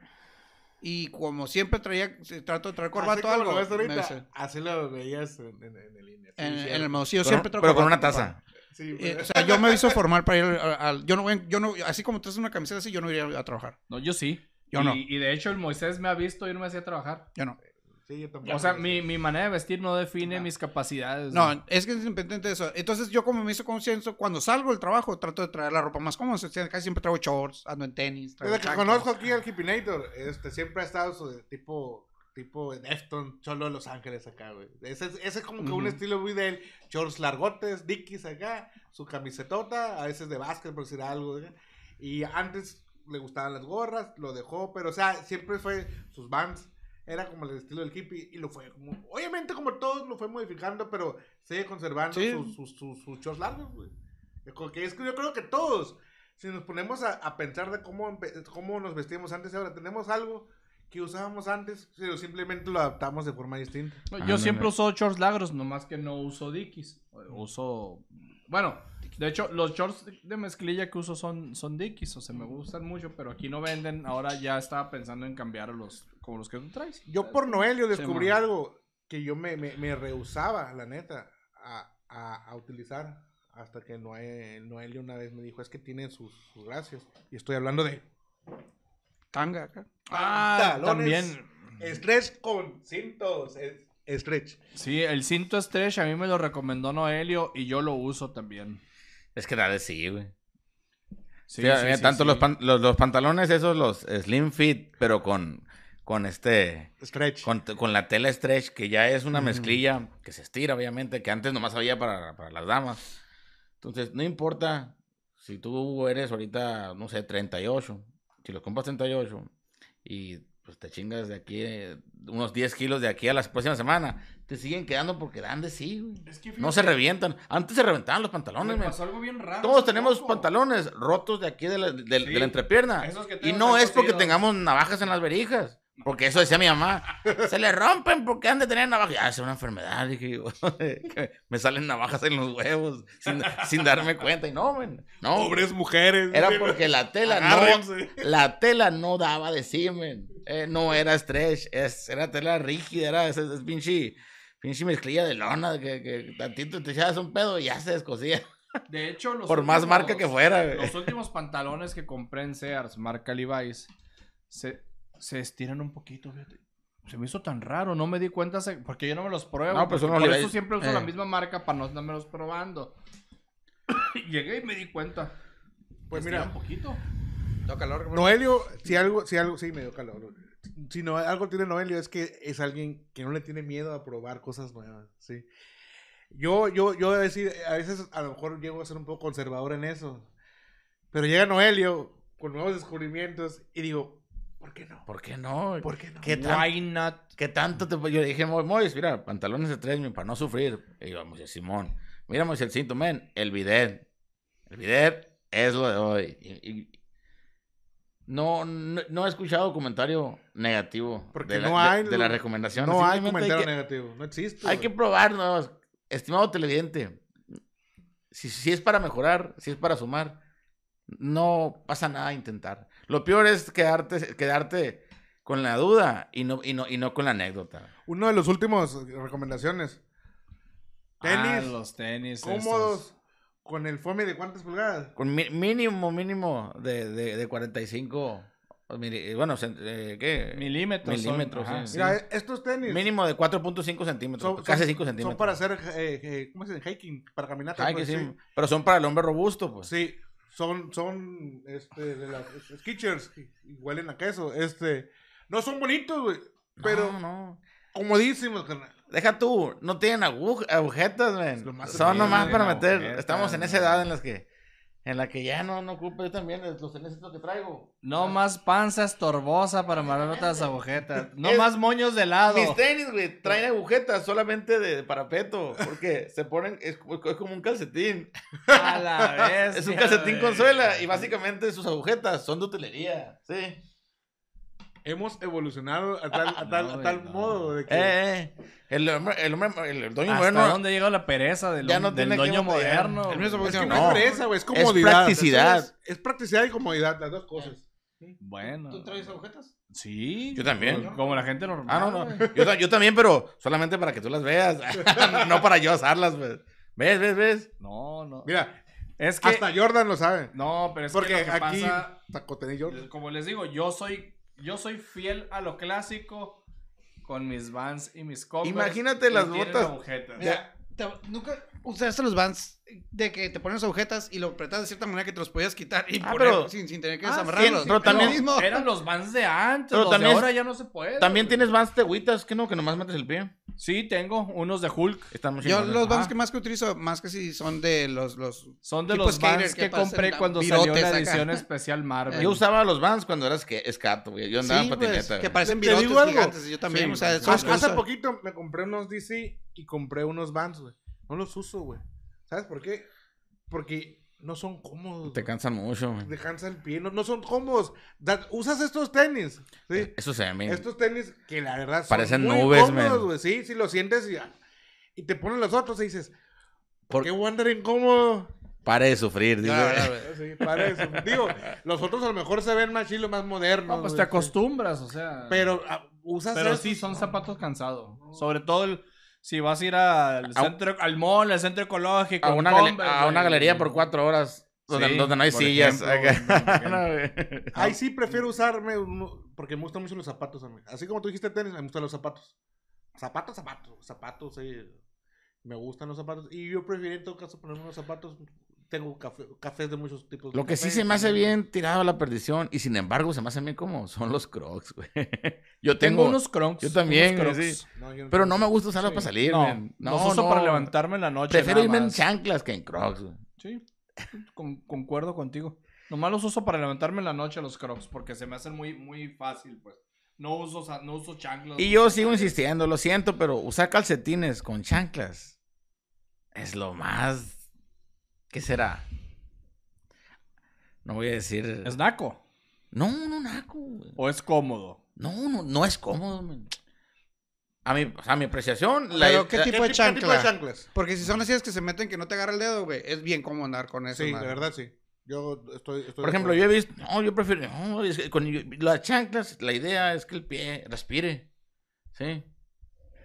Y como siempre traía, trato de traer corbata o algo. lo ves me ahorita, así lo veías en, en, en el INE. en, el Con- siempre traigo pero con una taza. Sí, Eh, güey. o sea, yo me he visto formal para ir al, al- yo no voy, yo no, así como traes una camiseta así, yo no iría a trabajar. No, yo sí. Yo y, no. Y de hecho, el Moisés me ha visto y no me hacía trabajar. Yo no. Sí, yo tampoco. O sea, mi, mi manera de vestir no define mis capacidades. güey. No, es que es independiente de eso. Entonces, yo como me hizo conciencia, cuando salgo del trabajo, trato de traer la ropa más cómoda. Casi siempre traigo shorts, ando en tenis. Desde que conozco aquí al Hippinator, este, siempre ha estado su tipo, tipo Defton, Cholo de Los Ángeles acá, güey. Ese, es- ese es como que un estilo muy de él. Shorts largotes, dickies acá, su camisetota, a veces de básquet, por decir algo. ¿eh? Y antes le gustaban las gorras, lo dejó, pero o sea, siempre fue sus bands. Era como el estilo del hippie y lo fue como, obviamente como todos lo fue modificando, pero sigue conservando Sí. sus, sus, sus, sus shorts largos, güey. Que es que yo creo que todos, si nos ponemos a, a pensar de cómo, cómo nos vestíamos antes y ahora, tenemos algo que usábamos antes, pero simplemente lo adaptamos de forma distinta. No, Ah, yo no, siempre no. uso shorts largos, nomás que no uso dickies. Uso. Bueno, de hecho, los shorts de mezclilla que uso son, son dickies, o sea, me gustan mucho, pero aquí no venden. Ahora ya estaba pensando en cambiar los como los que tú traes. Yo por Noelio descubrí algo que yo me, me, me rehusaba, la neta, a, a, a utilizar. Hasta que Noel, Noelio una vez me dijo, es que tiene sus, sus gracias. Y estoy hablando de Tanga acá. Ah, pantalones también. Stretch con cintos. Stretch. Sí, el cinto stretch a mí me lo recomendó Noelio y yo lo uso también. Es que dale, sí, güey. Sí, Sí, sí, tanto sí. Los, pan- los, los pantalones, esos, los slim fit, pero con, con este, Stretch. con, con la tela stretch, que ya es una mezclilla que se estira, obviamente, que antes nomás había para, para las damas. Entonces, no importa si tú eres ahorita, no sé, 38, si los compras 38 y pues te chingas de aquí eh, unos 10 kilos de aquí a la próxima semana, te siguen quedando porque dan de sí, güey. Es que No se revientan. Antes se reventaban los pantalones, me men. pasó algo bien raro. Todos tenemos poco. pantalones rotos de aquí de la, de- de Sí. la entrepierna. Esos que Y no es porque tengamos navajas en las verijas. Porque eso decía mi mamá. Se le rompen porque han de tener navajas. Ah, es una enfermedad. Dije yo. que me salen navajas en los huevos sin, sin darme cuenta. Y no, men. No. Pobres mujeres. Era porque la tela no, Agárrense. la tela no daba de sí, men. Eh, no era stretch, es, era tela rígida, era es, es pinche, pinche mezclilla de lona que, que tantito te echabas un pedo y ya se descosía. De hecho, los Por más marca que fuera, güey. Los últimos pantalones que compré en Sears, marca Levi's, se, se estiran un poquito, fíjate. Se me hizo tan raro, no me di cuenta, se- porque yo no me los pruebo. No, pues los por eso Levi's. siempre uso Eh. la misma marca para no estármelos probando. Llegué y me di cuenta. Pues mira, un poquito. Calor. bro. Noelio, si algo, si algo, sí, me dio calor. Si no, algo tiene Noelio es que es alguien que no le tiene miedo a probar cosas nuevas, sí. Yo, yo, yo a decir, a veces a lo mejor llego a ser un poco conservador en eso. Pero llega Noelio con nuevos descubrimientos y digo, ¿por qué no? ¿Por qué no? ¿Por qué no? ¿Qué, tan- Why not? qué tanto te.? Yo dije, Mo- Mois, mira, pantalones de tres, para no sufrir. Y yo, Moisés Simón, mira, Moisés, el cinto, men, el bidet. El bidet es lo de hoy. Y- y- no, no, no he escuchado comentario negativo Porque de, la, no hay- de la recomendación. No hay comentario que- negativo, no existe. Hay que probarnos, estimado televidente. Si, si es para mejorar, si es para sumar, no pasa nada a intentar. Lo peor es quedarte, quedarte con la duda y no, y no, y no con la anécdota. Uno de los últimos recomendaciones. Tenis, Ah, los tenis. cómodos, con el fome de cuántas pulgadas. Con mi- mínimo, mínimo de, de, de 45 o mili- bueno, cent- eh, ¿qué? Milímetros. son, Milímetros, ajá, sí. Mira, estos tenis. Mínimo de 4.5 centímetros, son- casi son- 5 centímetros. Son para hacer, eh, eh, ¿cómo se dice? Hiking, para caminatas. Ay, pues, sí, sí. Pero son para el hombre robusto, pues. Sí, son, son, este, de las Skechers, y huelen a queso, este, no son bonitos, güey, pero No, no. comodísimos, carnal. Deja tú, no tienen aguj- agujetas, men. Son nomás para meter. Estamos en esa edad en las que en la que ya no no ocupo yo también los tenis que traigo. No más panza estorbosa para amarrar otras agujetas. No Es- más moños de lado. Mis tenis, güey, traen agujetas solamente de parapeto, porque se ponen es, es como un calcetín. A la vez. Es un calcetín con suela y básicamente sus agujetas son de utilería, sí. Hemos evolucionado a tal, a tal, No, a tal güey, no. modo de que... Eh, eh. El hombre, el hombre, el, el dueño ¿Hasta moderno dónde llegó la pereza del, Ya no del tiene que dueño moderno? El güey? es que no, No. es pereza, güey, es comodidad. practicidad. Es, es practicidad y comodidad, las dos cosas. Bueno. ¿Tú traes agujetas? Sí. Yo también. Como la gente normal. Ah, no, no. Yo, ta- yo también, pero solamente para que tú las veas. no para yo usarlas, pues. ¿Ves, ves, ves? No, no. Mira, Es que. hasta Jordan lo sabe. No, pero es Porque que lo que aquí, pasa. Jordan. Como les digo, yo soy. Yo soy fiel a lo clásico con mis Vans y mis Converse. Imagínate las botas. agujetas. Mira, te- nunca usaste los Vans de que te pones agujetas y lo apretas de cierta manera que te los podías quitar y Ah, poner pero- sin, sin tener que Ah, desamarrarlos. sí, pero también- mismo. Eran los Vans de antes, Pero los también- de ahora ya no se puede. También tienes Vans tehuitas, que no, que nomás metes el pie. Sí, tengo unos de Hulk. Están muy Yo los Ajá. que más que utilizo, más que si son de los... los Son de los Vans que que, compré cuando salió la acá. edición especial Marvel. Yo usaba los Vans cuando eras que escato, güey. Yo andaba sí, en pues, patineta. que güey. parecen virotes algo. gigantes. Yo también, Sí, o sea, sí, Hace, que poquito me compré unos DC y compré unos Vans, güey. No los uso, güey. ¿Sabes por qué? Porque no son cómodos. Te cansan mucho. güey. Te cansa el pie. No, no son cómodos. Da- usas estos tenis. ¿sí? Eso se ve Estos tenis que la verdad son Parecen muy nubes, cómodos, güey. Sí, sí, lo sientes y, y te ponen los otros y dices, ¿por Por- qué voy a andar incómodo? Pare de sufrir, dile. ya, güey. Sí, para eso. Digo, los otros a lo mejor se ven más chilos, más modernos. No, pues güey, te sí. acostumbras, o sea. Pero ah, usas Pero sí, son zapatos cansados. Sobre todo el- si vas a ir al A- centro, al mall, al centro ecológico. A una, gale- Converse, a una güey. galería por cuatro horas. Donde, Sí, donde no hay sillas. ejemplo, No. Ahí sí prefiero usarme porque me gustan mucho los zapatos a mí. Así como tú dijiste tenis, me gustan los zapatos. Zapatos, zapatos, zapatos, sí. Me gustan los zapatos. Y yo prefiero en todo caso ponerme unos zapatos. Tengo café- cafés de muchos tipos. de Lo que sí se me hace bien tirado a la perdición y sin embargo se me hace bien como son los crocs, güey. Yo Tengo, tengo, unos crocs. yo también, unos güey, crocs. sí. No, yo pero no me gusta usarlos Sí. para salir, No, man. los No, uso no. para levantarme en la noche. Prefiero irme en chanclas que en crocs, güey. Sí, con- concuerdo contigo. Nomás los uso para levantarme en la noche los crocs porque se me hacen muy, muy fácil, pues. No uso, no uso chanclas. Y no yo sigo insistiendo, lo siento, pero usar calcetines con chanclas es lo más... ¿Qué será? No voy a decir... ¿Es naco? No, no, naco, güey. ¿O es cómodo? No, no, no es cómodo, man. A mi, o sea, a mi apreciación... la- Pero, ¿qué la- tipo de chanclas? Porque si son así es que se meten que no te agarra el dedo, güey. Es bien cómodo andar con eso. Sí, madre. de verdad sí. Yo estoy. estoy Por ejemplo, acuerdo. yo he visto, no, yo prefiero, no, es que con yo- las chanclas, la idea es que el pie respire. ¿Sí?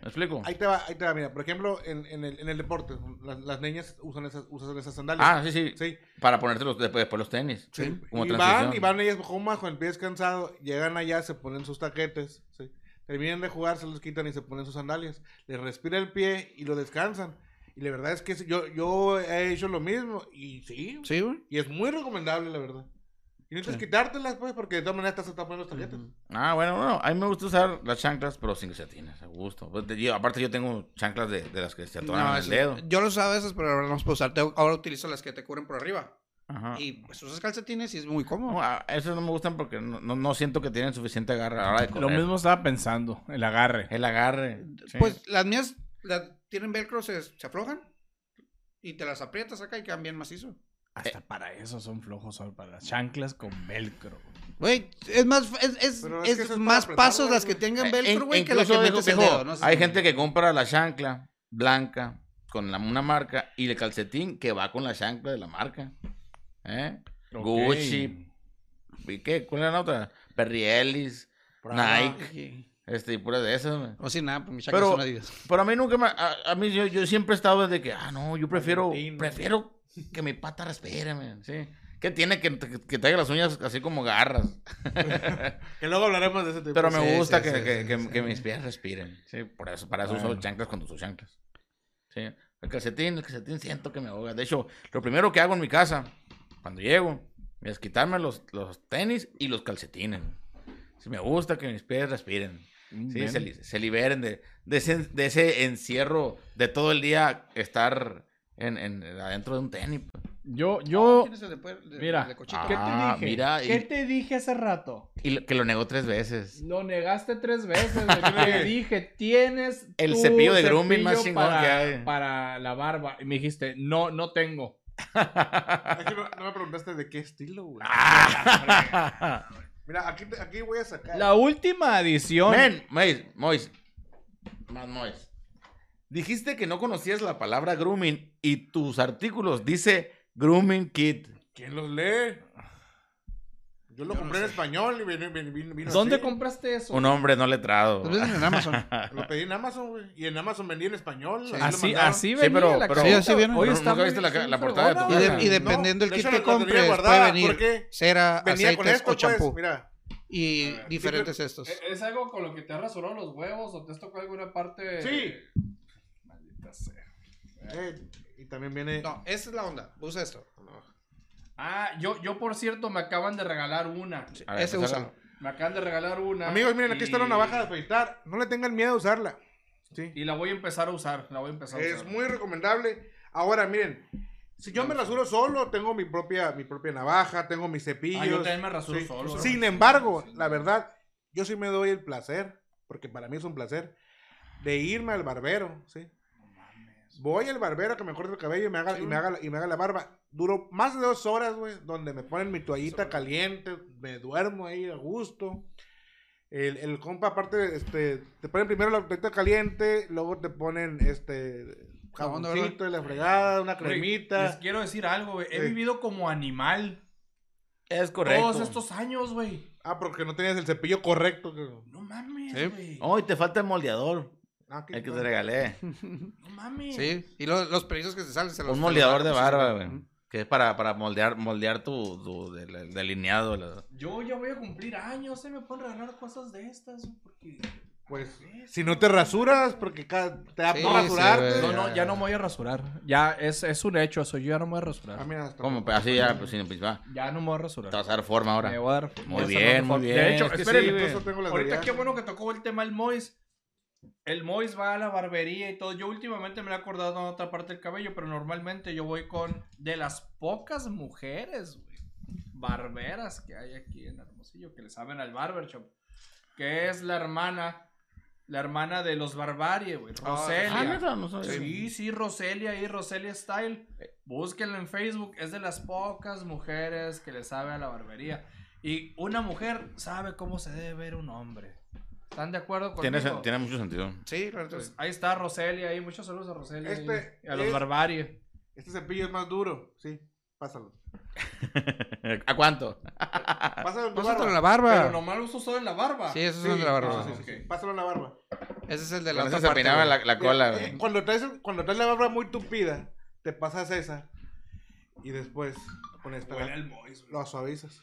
¿Me explico? Ahí te va, ahí te va, mira. Por ejemplo, en, en, el, en el deporte, las, las niñas usan esas, usan esas sandalias. Ah, sí, sí, Sí. Para ponerte los, después, después los tenis. Sí. Como y van, y van ellas cómodas con el pie descansado, llegan allá, se ponen sus taquetes, ¿sí? terminan de jugar, se los quitan y se ponen sus sandalias, les respira el pie y lo descansan. Y la verdad es que yo, yo he hecho lo mismo y sí, Sí, güey. y es muy recomendable, la verdad. Y no necesitas quitártelas, pues, porque de todas maneras estás tapando los taquetes. Ah, bueno, bueno, a mí me gusta usar las chanclas, pero sin calcetines, a gusto. Pues, yo- aparte yo tengo chanclas de, de las que se atoran No, en el dedo. yo los usaba esas, pero ahora no los puedo usar. Tengo- Ahora utilizo las que te cubren por arriba. Ajá. Y pues usas calcetines y es muy cómodo. No, a- esos no me gustan porque no, no, no siento que tienen suficiente agarre a la hora de correr. Lo mismo estaba pensando, el agarre. El agarre. sí. Pues las mías las tienen velcro, se, se aflojan. Y te las aprietas acá y quedan bien macizo. Hasta para eso son flojos, para las chanclas con velcro. Güey, es más, es, es, más pasos las que tengan Eh, velcro, in- güey, que las que metes el dijo, dedo. No sé hay si- gente que compra la chancla blanca con la, una marca y el calcetín que va con la chancla de la marca. ¿Eh? Gucci. ¿Y qué? ¿Cuál era la otra? Perry Ellis, Nike, este, y pura de esas. güey. O sin nada, pues mis chanclas Pero, son Adidas. pero a mí nunca me... A, a mí yo, yo siempre he estado de que, ah, no, yo prefiero... Valentín, Prefiero que mi pata respire, man, ¿sí? ¿Qué tiene que, que, que traiga las uñas así como garras? Que luego hablaremos de ese tema. Pero me Sí, gusta sí, que, sí, que, sí, que- sí. que mis pies respiren. Sí, por eso, para eso uso Bueno. chanclas cuando uso chanclas. Sí. El calcetín, el calcetín siento que me ahoga. De hecho, lo primero que hago en mi casa, cuando llego, es quitarme los, los tenis y los calcetines. Sí, me gusta que mis pies respiren. Sí, Bien. se, se liberen de, de, ese, de ese encierro de todo el día estar en, en- adentro de un tenis. pues. Yo, yo, ¿Quién es el de puer- de- mira, de cochito? ¿qué Ah, te dije? mira, ¿Qué y- te dije hace rato? Y lo- que lo negó tres veces. Lo negaste tres veces. Te dije, tienes El tu cepillo de grooming más chingón para, que hay. para la barba. Y me dijiste, no, no tengo. Es que no, no me preguntaste de qué estilo, güey. Ah. Mira, aquí, aquí voy a sacar. La última edición. Men, Mois, Mois. Más Mois. Dijiste que no conocías la palabra grooming y tus artículos dice grooming kit. ¿Quién los lee? Yo lo compré en español y vino, vino, vino- vino ¿Dónde así. compraste eso? Un hombre no letrado. Los venden en Amazon. Lo pedí en Amazon, güey. Y en Amazon vendí en español. Sí. lo Así, mandaron. así Sí, venía pero- la pero- Sí, así viene. Hoy Pero está nunca muy- viste la ca- muy la portada de tu Y, casa. de- y dependiendo del de kit hecho, que la tenía compres, guardada, puede venir cera, Venía con aceites esto, o champú. pues. Mira. y diferentes estos. ¿E- ¿Es algo con lo que te has rasurado los huevos o te has tocado alguna parte? Sí. Maldita sea. Eh, y también viene. No, esa es la onda. Usa esto. Ah, yo, yo por cierto me acaban de regalar una. Ver, Ese úsalo. Me acaban de regalar una. Amigos, miren, aquí está la navaja de afeitar. No le tengan miedo a usarla. Sí. Y la voy a empezar a usar. La voy a empezar a Es usar. muy recomendable. Ahora, miren. Si yo me rasuro solo, tengo mi propia, mi propia navaja, tengo mis cepillos. Ah, yo también me rasuro Sí. solo. Sin embargo, la verdad, yo sí me doy el placer, porque para mí es un placer, de irme al barbero, ¿sí? Voy al barbero que me corte el cabello y me haga, y me haga, la- y me haga la barba. Duro más de dos horas, güey, donde me ponen mi toallita caliente, me duermo ahí a gusto. El, el compa, aparte, este, te ponen primero la toallita caliente, luego te ponen, este, de jaboncito y la fregada, una Güey, cremita. Les quiero decir algo, güey. He Sí. vivido como animal Es correcto. todos estos años, güey. Ah, porque no tenías el cepillo correcto. que- No mames, Sí. güey. Hoy te falta el moldeador. Ah, ¿qué- El que te regalé. No mames. Sí, y lo- los precios que se salen se los Un moldeador de te barba, pues, güey. Que es para, para moldear, moldear tu, tu del- delineado. la- Yo ya voy a cumplir años, se me pueden regalar cosas de estas, güey, porque... Pues, si no te rasuras, porque te da Sí, por rasurarte. No, no, ya no me voy a rasurar. Ya es, es un hecho eso, yo ya no me voy a rasurar. Ah, mira. Pues así ya, pues, sin pues, va. Ya no me voy a rasurar. Te vas a dar forma ahora. Me voy a dar- Muy bien, muy bien. De hecho, Es sí, tengo de ahorita qué bueno que tocó el tema el Mois. El Mois va a la barbería y todo. Yo últimamente me he acordado en otra parte del cabello, pero normalmente yo voy con de las pocas mujeres, güey, barberas que hay aquí en Hermosillo, que le saben al barbershop, que es la hermana, la hermana de los Barbarie, güey, Roselia. Ah, neta, no sabía. Sí, sí, Roselia y Roselia Style. Búsquenla en Facebook. Es de las pocas mujeres que le sabe a la barbería. Y una mujer sabe cómo se debe ver un hombre. ¿Están de acuerdo conmigo? Tiene, tiene mucho sentido. Sí, la neta Pues ahí está Roselia ahí. Muchos saludos a Roselia. Este y a los es- Barbarie. Este cepillo es más duro. Sí, pásalo. ¿A cuánto? Pásalo en tu Pásatelo en la barba. Pero nomás lo uso solo en la barba. Sí, eso es Sí, el de la barba. sí, sí. Pásalo en la barba. Ese es el de la Con otra eso se parte. la, la cola, eh, güey. cuando, traes, cuando traes la barba muy tupida, te pasas esa. Y después con esta Huele Mois, lo suavizas.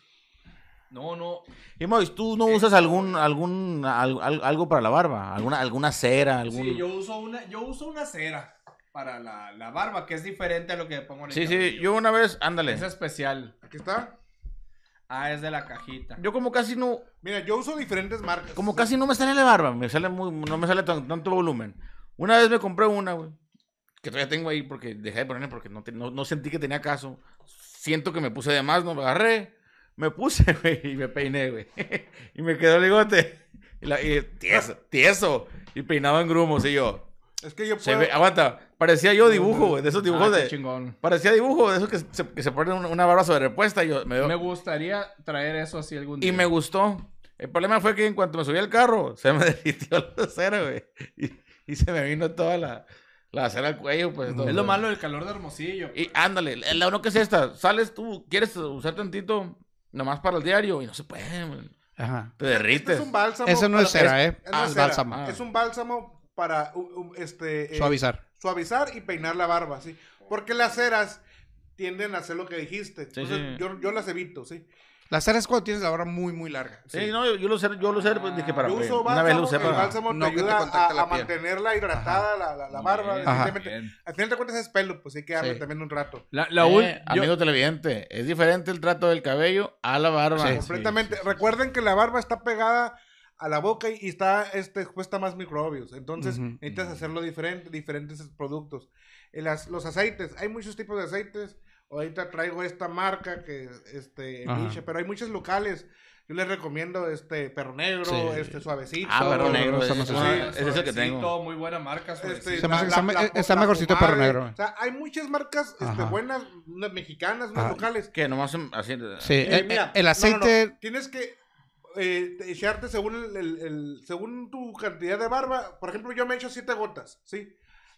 No, no. Y Mois, ¿tú no usas algún, algún, al- al- algo para la barba? ¿Alguna, alguna cera? Algún... Sí, yo uso una, yo uso una cera para la, la barba, que es diferente a lo que pongo en el Sí, sí, cabello. yo una vez, ándale. Es especial. Aquí está. Ah, es de la cajita. Yo como casi no, Mira, yo uso diferentes marcas. como casi no me sale la barba, me sale muy, no me sale tan- tanto volumen. Una vez me compré una, güey, que todavía tengo ahí porque dejé de ponerle porque no, te- no, no sentí que tenía caso. Siento que me puse de más, no me agarré, me puse, güey, y me peiné, güey. y me quedó el bigote. Y, la- y tieso, tieso, y peinado en grumos, y yo. Es que yo Se puedo... ve, aguanta, parecía yo dibujo, güey, de esos dibujos Ah, qué de... chingón. Parecía dibujo de esos que se, que se ponen una, barba sobre repuesta y yo me, Me gustaría traer eso así algún día. y me gustó. El problema fue que en cuanto me subí al carro, se me derritió la cera, güey. Y, y se me vino toda la, la cera al cuello, pues. todo. Es lo malo del calor de Hermosillo. Y ándale, la uno que es esta, sales tú, quieres usar tantito, nomás para el diario, y no se puede. Ajá. Te Este derrites. es un bálsamo. Eso no es cera, ¿eh? es- no Ah, es cera. bálsamo. Es un bálsamo para u- u- este, eh, Suavizar. suavizar y peinar la barba, ¿sí? Porque las ceras tienden a hacer lo que dijiste. Sí, Entonces, sí. Yo, yo las evito, sí. La cera es cuando tienes la barba muy, muy larga. Sí, no, yo, yo lo usé, yo lo usé, pues dije para. Yo uso una vez lo bálsamo, usé el para. bálsamo te No te ayuda contacte a, la a piel. mantenerla hidratada la, la, la barba. Al final de cuentas es pelo, pues hay que darle Sí. también un rato. La, la Eh, yo- amigo televidente, es diferente el trato del cabello a la barba. Sí. Completamente. Recuerden que la barba está pegada a la boca y está este, expuesta a más microbios. Entonces necesitas hacerlo diferente, diferentes productos. Las- los aceites, hay muchos tipos de aceites. Ahorita traigo esta marca que este. Nietzsche, pero hay muchos locales. Yo les recomiendo este perro negro, Sí. este suavecito. Ah, perro negro, ese más es, así. ese es el que tengo. Muy buena marca. Este, la- está me- la- está la mejorcito perro negro. O sea, hay muchas marcas este, buenas, unas mexicanas, unas Ah. locales. Que nomás son así. Sí, Eh, el, mira, el no, no, aceite. no. Tienes que eh, echarte según el, el- el- según tu cantidad de barba. Por ejemplo, yo me echo siete gotas, ¿sí?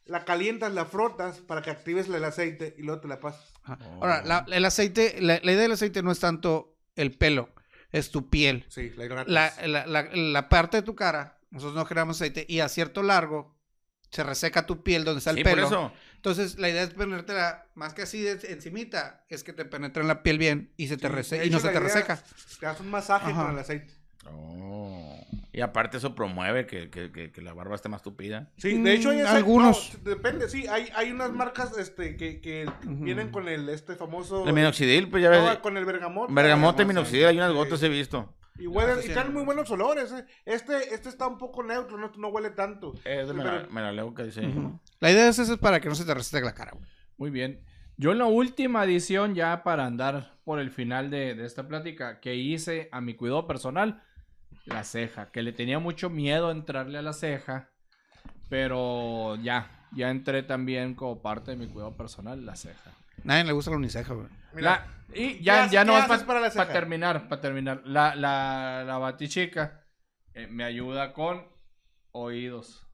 La calientas, la frotas para que actives el aceite y luego te la pasas. Ahora, la- el aceite, la, la idea del aceite no es tanto el pelo, es tu piel. Sí, la. La, la, la, la parte de tu cara, nosotros no generamos aceite y a cierto largo se reseca tu piel donde está el Sí, por pelo. eso. Entonces, la idea es ponértela más que así de encimita, es que te penetre en la piel bien y se te Sí, rese- de y no se te idea- reseca. Te das un masaje Ajá. con el aceite. Oh. Y aparte eso promueve que, que, que, que la barba esté más tupida. Sí, de hecho hay Mm, algunos. no, depende, sí, hay, hay unas marcas este, que, que vienen con el este famoso... El minoxidil, pues ya ves. No, con el bergamote. Bergamote y minoxidil, hay unas sí. gotas he visto. Y, huelen- sí, y no. muy buenos olores. eh. Este, este está un poco neutro, no, no huele tanto. De Pero- mera- Melaleuca, dice. La idea es esa es para que no se te reseque la cara. güey. Muy bien. Yo en la última edición, ya para andar por el final de, de esta plática, que hice a mi cuidado personal, la ceja, que le tenía mucho miedo a entrarle a la ceja, pero ya, ya entré también como parte de mi cuidado personal, la ceja. Nadie le gusta la uniceja, güey. La- y ¿qué ya, ya no haces para para la ceja? terminar, para terminar. La, la, la batichica eh, me ayuda con oídos.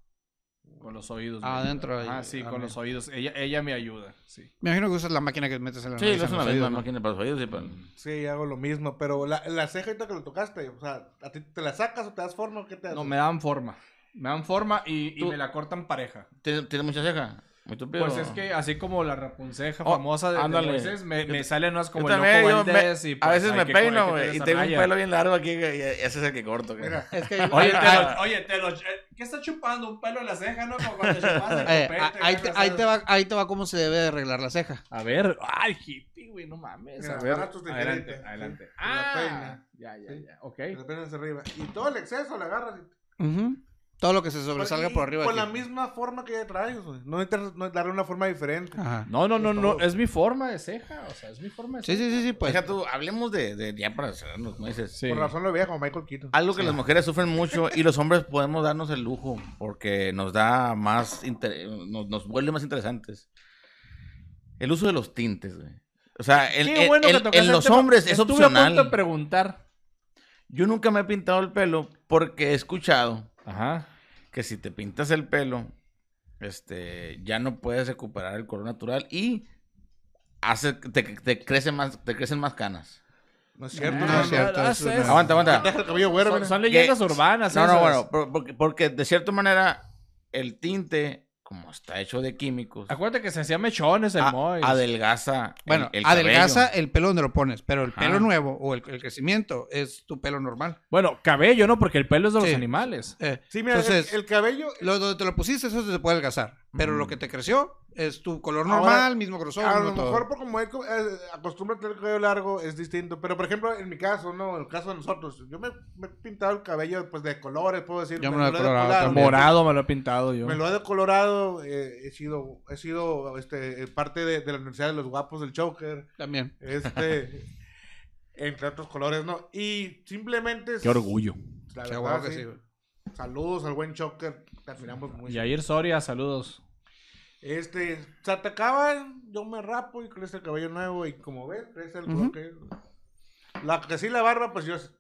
Con los oídos. me Adentro Ah, sí, ah, con mira. los oídos. Ella, ella me ayuda, sí. Me imagino que usas la máquina que metes en la Sí, es una máquina para los oídos. Sí, para- Sí, hago lo mismo, pero la, la ceja ahorita que lo tocaste, o sea, ¿a ti te la sacas o te das forma o qué te haces? No, me dan forma. Me dan forma y, y me la cortan pareja. ¿Tiene, tiene mucha ceja? Muy tupido. Pues es que así como la rapunceja Oh, famosa de, de. Moisés, me, me salen unas como Yo el loco me- y a pues, veces me que- peino, güey, y tengo un pelo bien largo aquí, y ese es el que corto. güey. Es que Oye, te lo, oye, te lo, ¿qué está chupando? ¿Un pelo en la ceja, no? Como cuando chupas el eh, copete, ah, ahí, te, ahí te va, ahí te va cómo se debe de arreglar la ceja. A ver, ay, hippie, güey, no mames. Mira, a ver, adelante, adelante. sí, con la Ah, peina. ya, ya, ya, ok. Arriba. Y todo el exceso le agarras. y-. Todo lo que se sobresalga por arriba. Con aquí. la misma forma que ya traes, güey. No necesitas no, darle una forma diferente. Ajá. No, no, no, Es no, es mi forma de ceja, o sea, es mi forma de Sí, ceja. sí, sí, sí, pues. Deja tú, hablemos de, de ya para cerrarnos, como dices. Sí. Por razón lo veía como Michael Keaton. Algo que las mujeres sufren mucho y los hombres podemos darnos el lujo porque nos da más, inter- nos, nos vuelve más interesantes. El uso de los tintes, güey. O sea, el- Qué bueno que el- en los tema. hombres es Estuve a punto de opcional. preguntar. Yo nunca me he pintado el pelo porque he escuchado Ajá. que si te pintas el pelo, este, ya no puedes recuperar el color natural y hace, te, te crecen más, te crecen más canas. No es cierto, No, no, es cierto, ah, eso no. es- Aguanta, aguanta. Deja el cabello güero, Son, son leyendas Que- urbanas. No, no, bueno, por- porque, porque de cierta manera el tinte, como está hecho de químicos, Acuérdate que se hacía mechones el a- Mois. adelgaza. Bueno, el, el adelgaza cabello. el pelo donde lo pones, pero el Ajá. pelo nuevo o el, el crecimiento es tu pelo normal. Bueno, cabello, ¿no? Porque el pelo es de los animales. Eh, Sí, mira, el- entonces, el, cabello. lo donde te lo pusiste, eso se puede adelgazar. Pero Mm. lo que te creció es tu color Ahora, normal, mismo grosor. A mismo lo todo. mejor por como eh, acostumbra a tener el cabello largo es distinto. Pero por ejemplo, en mi caso, no, en el caso de nosotros, yo me, me he pintado el cabello pues de colores, puedo decir. Yo me lo he he colorado decolorado. Morado me lo he pintado yo. Me lo he decolorado, eh, he sido, he sido este, parte de, de la Universidad de los Guapos del Choker, También. este, entre otros colores, ¿no? Y simplemente... Qué orgullo. La verdad, que sí. Saludos al buen Choker, te admiramos mucho. Yair Soria, saludos. Este, se atacaban, yo me rapo y crece el cabello nuevo y como ves, crece el La que sí la barba, pues yo es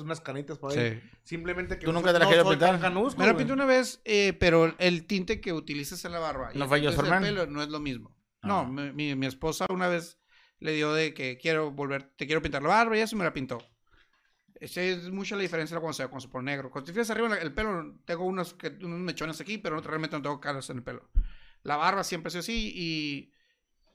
unas canitas por ahí. Sí. Simplemente que ¿Tú no nunca te la pintar? canusco, Me lo güey. pinté una vez, eh, pero el tinte que utilizas en la barba y ¿No Joss pelo no es lo mismo. Ah. No, mi, mi- esposa una vez le dio de que quiero volver, te quiero pintar la barba y eso me la pintó. Es mucha la diferencia cuando se, cuando se pone negro. Cuando te fijas arriba la- el pelo, tengo unos, que, unos mechones aquí, pero no, realmente no tengo caras en el pelo. La barba siempre ha sido así y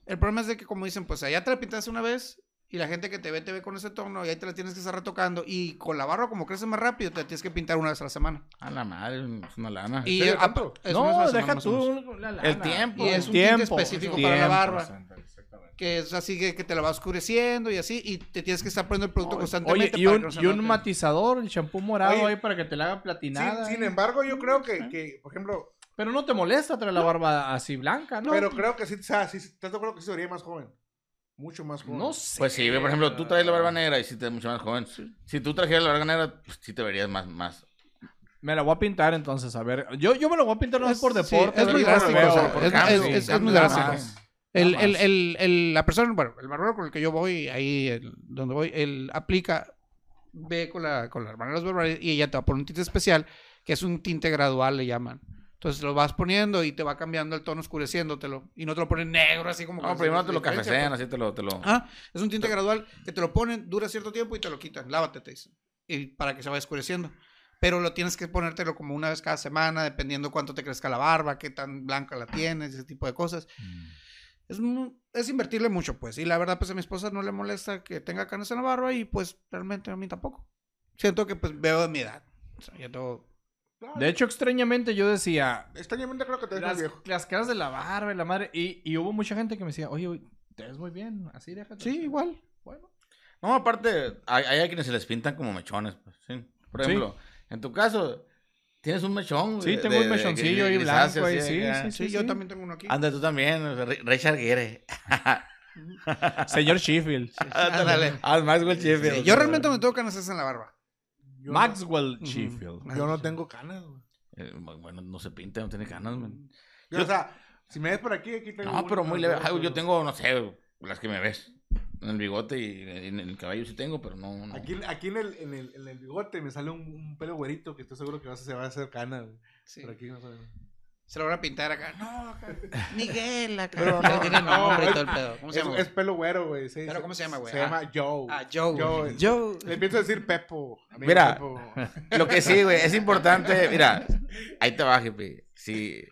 El problema es de que, como dicen, pues allá te la pintaste una vez y la gente que te ve, te ve con ese tono y ahí te la tienes que estar retocando. Y con la barba, como crece más rápido, te la tienes que pintar una vez a la semana. A la madre, es una lana. Y eh, a No, deja tú la lana. El tiempo. Y es un tinte específico para la barba. Que es así que, que te la va oscureciendo y así. Y te tienes que estar poniendo el producto Oye, constantemente. y para un, que no se y un matizador, el champú morado Oye, ahí para que te la haga platinada. Sin, sin ¿eh? embargo, yo creo que, que, por ejemplo, Pero no te molesta traer la barba así blanca, ¿no? pero creo que sí, o sea, sí, ¿estás de acuerdo que se vería más joven? Mucho más joven. no sé. Pues sí, por ejemplo, tú traes la barba negra y sí te ves mucho más joven. Si tú trajeras la barba negra, pues sí te verías más, más. Me la voy a pintar entonces, a ver. Yo, yo me lo voy a pintar no es por Sí, deporte. es muy drástico, veo, o sea, por es- muy drástico. El, el, el, el- la persona, bueno, el barbero con el que yo voy, ahí el- donde voy, él aplica, ve con la, con la hermana de los barberos y ella te va a poner un tinte especial, que es un tinte gradual, le llaman. Entonces lo vas poniendo y te va cambiando el tono, oscureciéndotelo. Y no te lo ponen negro, así como... No, que primero te lo cafecean, pues. así te lo. Te lo... Ah, es un tinte gradual que te lo ponen, dura cierto tiempo y te lo quitan. Lávate, te dicen. Y para que se vaya oscureciendo. Pero lo tienes que ponértelo como una vez cada semana, dependiendo cuánto te crezca la barba, qué tan blanca la tienes, ese tipo de cosas. Es, mu- es invertirle mucho, pues. Y la verdad, pues a mi esposa no le molesta que tenga canas en la barba y pues realmente a mí tampoco. Siento que pues veo de mi edad. O sea, ya tengo... De hecho, extrañamente yo decía, Extrañamente creo que te ves más las, viejo. las caras de la barba y la madre. Y, y hubo mucha gente que me decía, oye, te ves muy bien, así déjate. Sí, igual. Bueno. No, aparte, hay, hay quienes se les pintan como mechones, pues, sí. Por Sí. ejemplo, en tu caso, tienes un mechón. Sí, de- tengo de- un mechoncillo de ahí blanco ahí, sí, sí, Sí, yo también tengo uno aquí. Anda, tú también, Ri- Richard Gere. Señor Sheffield. Ah, Maxwell Sheffield. Sí, yo realmente me tengo canas esas en la barba. Yo Maxwell Ujú. Sheffield. No, yo no tengo canas, güey. Eh, bueno, no se pinta, no tiene canas, man. Yo, o sea, si me ves por aquí, aquí tengo. No, pero muy leve. Ay, yo tengo, no sé, las que me ves. En el bigote y en el cabello sí tengo, pero no. no. Aquí, aquí en, el, en, el, en el bigote me sale un, un pelo güerito que estoy seguro que va a- se va a hacer cana, güey. Sí. Pero aquí no sale. Se lo van a pintar acá. No, acá. Miguel acá. Pero Pero no, tiene no, nombre y es- todo el pedo. ¿Cómo se Es, llama? es pelo güero, güey. sí, ¿Pero cómo se llama, güey? Se Ah. llama Joe. Ah, Joe. Joe. Joe. Le pienso decir Pepo. amigo Mira. Pepo. Lo que sí, güey, es importante. Mira, ahí te va, jefe. Si,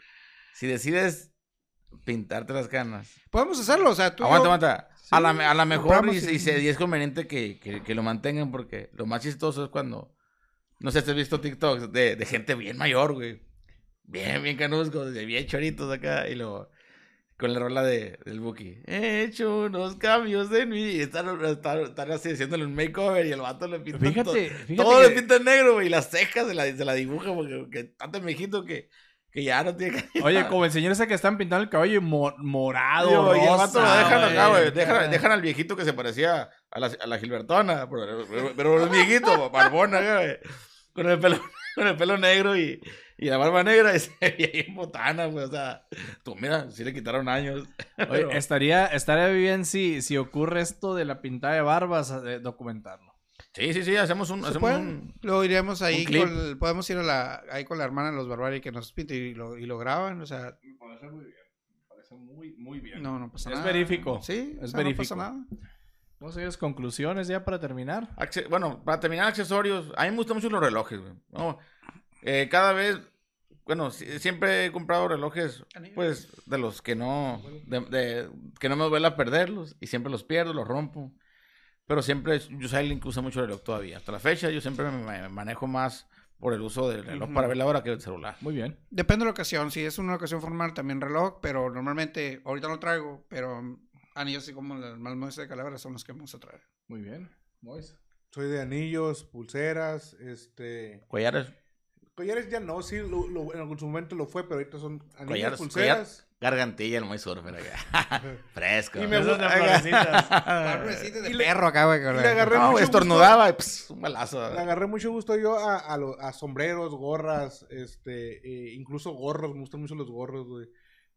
si decides pintarte las canas. Podemos hacerlo, o sea, tú. Aguanta, aguanta. A la, a la mejor y, y- y se- y es conveniente que, que, que lo mantengan porque lo más chistoso es cuando, no sé si has visto TikToks de, de gente bien mayor, güey. Bien, bien canuscos, bien choritos acá y lo con la rola de, del Buki. He hecho unos cambios en mí y están, están, están así haciéndole un makeover y el vato le pinta Fíjate, todo, fíjate todo que- le pinta en negro, güey, y las cejas se la, se la dibuja porque que está tan viejito que, que ya no tiene cabello. Oye, como el señor ese que están pintando el cabello mo- morado, Digo, y el rosa, vato lo dejan acá, güey. güey. Dejan, dejan al viejito que se parecía a la, a la Gilbertona. Pero, pero, pero el viejito, barbona, güey. Con el pelo, con el pelo negro y, y la barba negra. Y se veía bien botana, güey. O sea, tú, mira, sí le quitaron años. Oye, Pero- estaría, estaría bien si, si ocurre esto de la pintada de barbas, eh, documentarlo. Sí, sí, sí, hacemos un. ¿Se Hacemos un Luego iríamos ahí un clip. con podemos ir a la, ahí con la hermana de los Barbari que nos pinte y lo, y lo graban, o sea, Me parece muy bien. Me parece muy, muy bien. no, no pasa Es nada. verífico. Sí, Es o sea, verífico. No pasa nada. Vamos a ir a las conclusiones ya para terminar. Acce- Bueno, para terminar accesorios, a mí me gustan mucho los relojes, güey. No, eh, cada vez, bueno, si- siempre he comprado relojes, pues, de los que no, de, de- que no me duele a perderlos y siempre los pierdo, los rompo. Pero siempre, yo soy alguien que usa mucho el reloj todavía. Hasta la fecha, yo siempre me, me manejo más por el uso del reloj Ujú. para ver la hora que el celular. Muy bien. Depende de la ocasión, si es una ocasión formal también reloj, pero normalmente, ahorita no traigo, pero anillos así como las más de calavera son los que vamos a traer. Muy bien. Mois. Soy de anillos, pulseras, este... Collares, Collares ya no, sí, lo- lo- en algún momento lo fue, pero ahorita son anillos, Collares, pulseras. gargantilla, el muy surfer acá. Fresco. Y me de Acá. florecitas. de Y le- perro acá, güey. y le agarré No, mucho estornudaba y pss, un balazo. Le agarré mucho gusto yo a, a, lo- a sombreros, gorras, este, eh, incluso gorros, me gustan mucho los gorros, güey.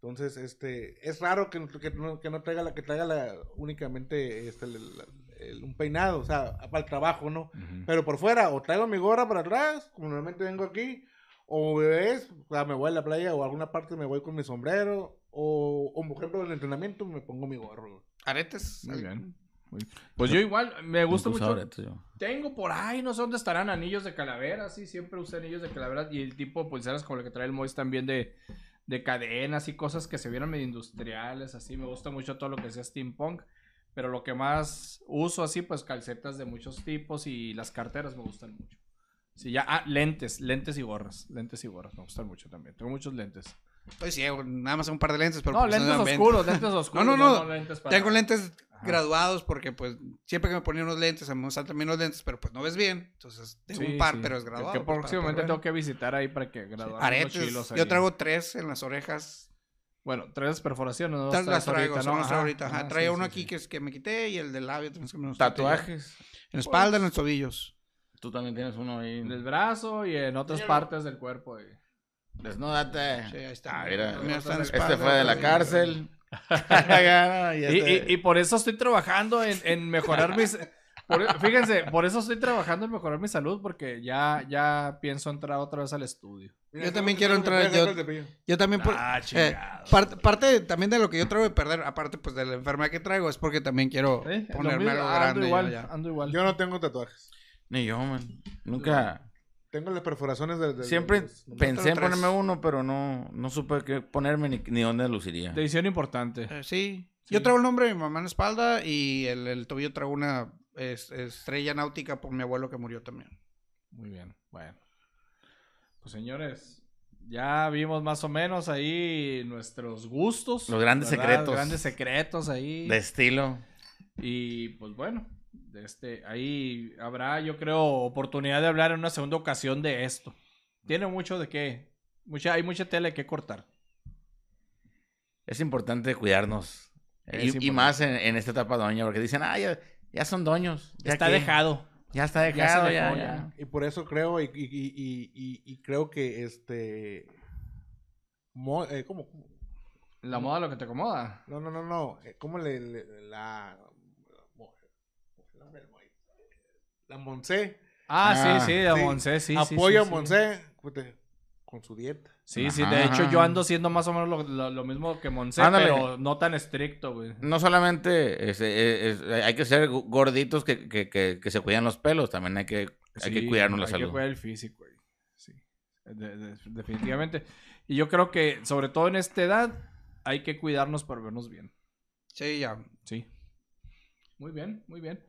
Entonces, este, es raro que, que, no, que no traiga la, que traiga la, únicamente este, el- el- un peinado, o sea, para el trabajo, ¿no? Pero por fuera, o traigo mi gorra para atrás, como normalmente vengo aquí, o ves, o sea, me voy a la playa o a alguna parte me voy con mi sombrero, o, o por ejemplo en el entrenamiento me pongo mi gorro. Aretes. Muy bien. Muy- Pues yo igual, me gusta mucho. aretes. Tengo por ahí, no sé dónde estarán anillos de calavera, sí, siempre usé anillos de calavera y el tipo de pulseras como el que trae el Mois también de, de cadenas y cosas que se vieron medio industriales, así. Me gusta mucho todo lo que sea steampunk. Pero lo que más uso así, pues calcetas de muchos tipos y las carteras me gustan mucho. Sí, ya, ah, lentes, lentes y gorras, lentes y gorras, me gustan mucho también. Tengo muchos lentes. Estoy ciego, nada más un par de lentes, pero no, pues, lentes dan 20. oscuros, lentes oscuros. No, no, no. lentes para- Tengo lentes Ajá. graduados porque pues siempre que me ponía unos lentes, me gustan también los lentes, pero pues no ves bien. Entonces tengo Sí, un par, sí. pero es graduado. Que pues, para próximamente tengo que visitar ahí para que graduar Aretes, ahí. yo traigo tres en las orejas. Bueno, tres perforaciones, ¿no? Tres las Traes traigo, ahorita, ¿no? Ajá, ahorita. Ajá, ajá, traía sí, uno sí, aquí sí. que, es, que me quité y el del labio también que me Tatuajes. En la espalda, en los tobillos. Tú también tienes uno ahí. En el brazo y en otras partes del cuerpo. y- Desnúdate. Sí, ahí está. Ah, mira. Mira, está en la Este fue de la sí. cárcel. y, Y, y- y por eso estoy trabajando en, en mejorar mis... por- fíjense, por eso estoy trabajando en mejorar mi salud porque ya, ya pienso entrar otra vez al estudio. Mira, Yo ¿cómo también quiero entrar, yo-? Yo también por, Ah, eh, chingado. parte, parte también de lo que yo traigo de perder, aparte pues de la enfermedad que traigo, es porque también quiero. Lo ponerme algo ando grande. igual, ya, ya. ando igual. Yo no tengo tatuajes. Ni yo, man. Nunca. Tengo las perforaciones de... de- Siempre de los- pensé en ponerme uno, pero no, no supe qué ponerme ni, ni dónde luciría. Decisión importante. Eh, sí. Sí. Yo traigo el nombre de mi mamá en la espalda y el, el tobillo traigo una es- estrella náutica por mi abuelo que murió también. Muy bien, bueno. Pues señores, ya vimos más o menos ahí nuestros gustos. Los grandes ¿verdad? secretos. Grandes secretos ahí. De estilo. Y pues bueno, de este, ahí habrá, yo creo, oportunidad de hablar en una segunda ocasión de esto. Tiene mucho de qué. Mucha, hay mucha tela que cortar. Es importante cuidarnos. Es Y, más en, en esta etapa doña, porque dicen, ah, ya, son doños. Ya Está que- dejado. Ya está Ya dejado, dejó, ya, ya. ya. Y por eso creo y, y, y, y, y- y creo que este... mo- eh, ¿cómo? cómo? La moda lo que te acomoda. No, no, no, no. eh, ¿Cómo le, le- la... La Monse Ah, Ah, sí, sí, de sí. Monse, sí. sí, a. Monse con su dieta. Sí, sí, Ajá, de hecho ajá. yo ando siendo más o menos lo, lo- lo mismo que Monse, pero no tan estricto, güey. No solamente es- es- es- hay que ser gorditos que, que, que, que se cuidan los pelos, también hay que, hay cuidarnos la Hay salud. que cuidar el físico, güey. Sí. De- de- definitivamente. Y yo creo que, sobre todo en esta edad, hay que cuidarnos para vernos bien. Sí, ya. Sí. Muy bien, muy bien.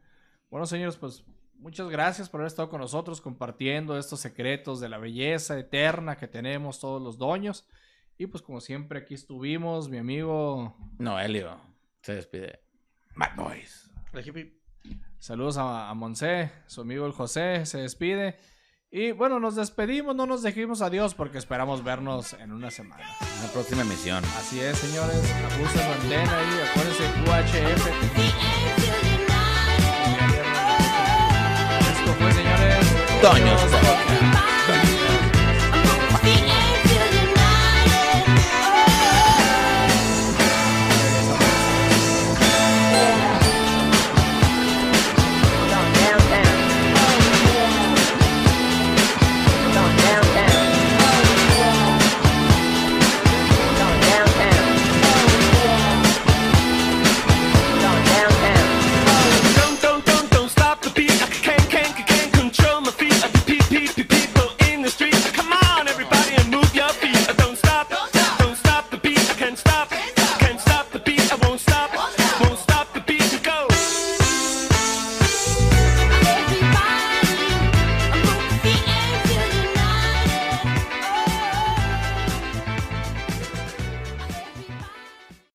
Bueno, señores, pues muchas gracias por haber estado con nosotros compartiendo estos secretos de la belleza eterna que tenemos todos los doños. Y pues como siempre aquí estuvimos, mi amigo. Noelio se despide. Bad Boys. Saludos a, a Monse, su amigo el José, se despide. Y bueno, nos despedimos, no nos dejemos adiós porque esperamos vernos en una semana. En la próxima emisión. Así es, señores. Abusen la antena ahí, acuérdense UHF. Esto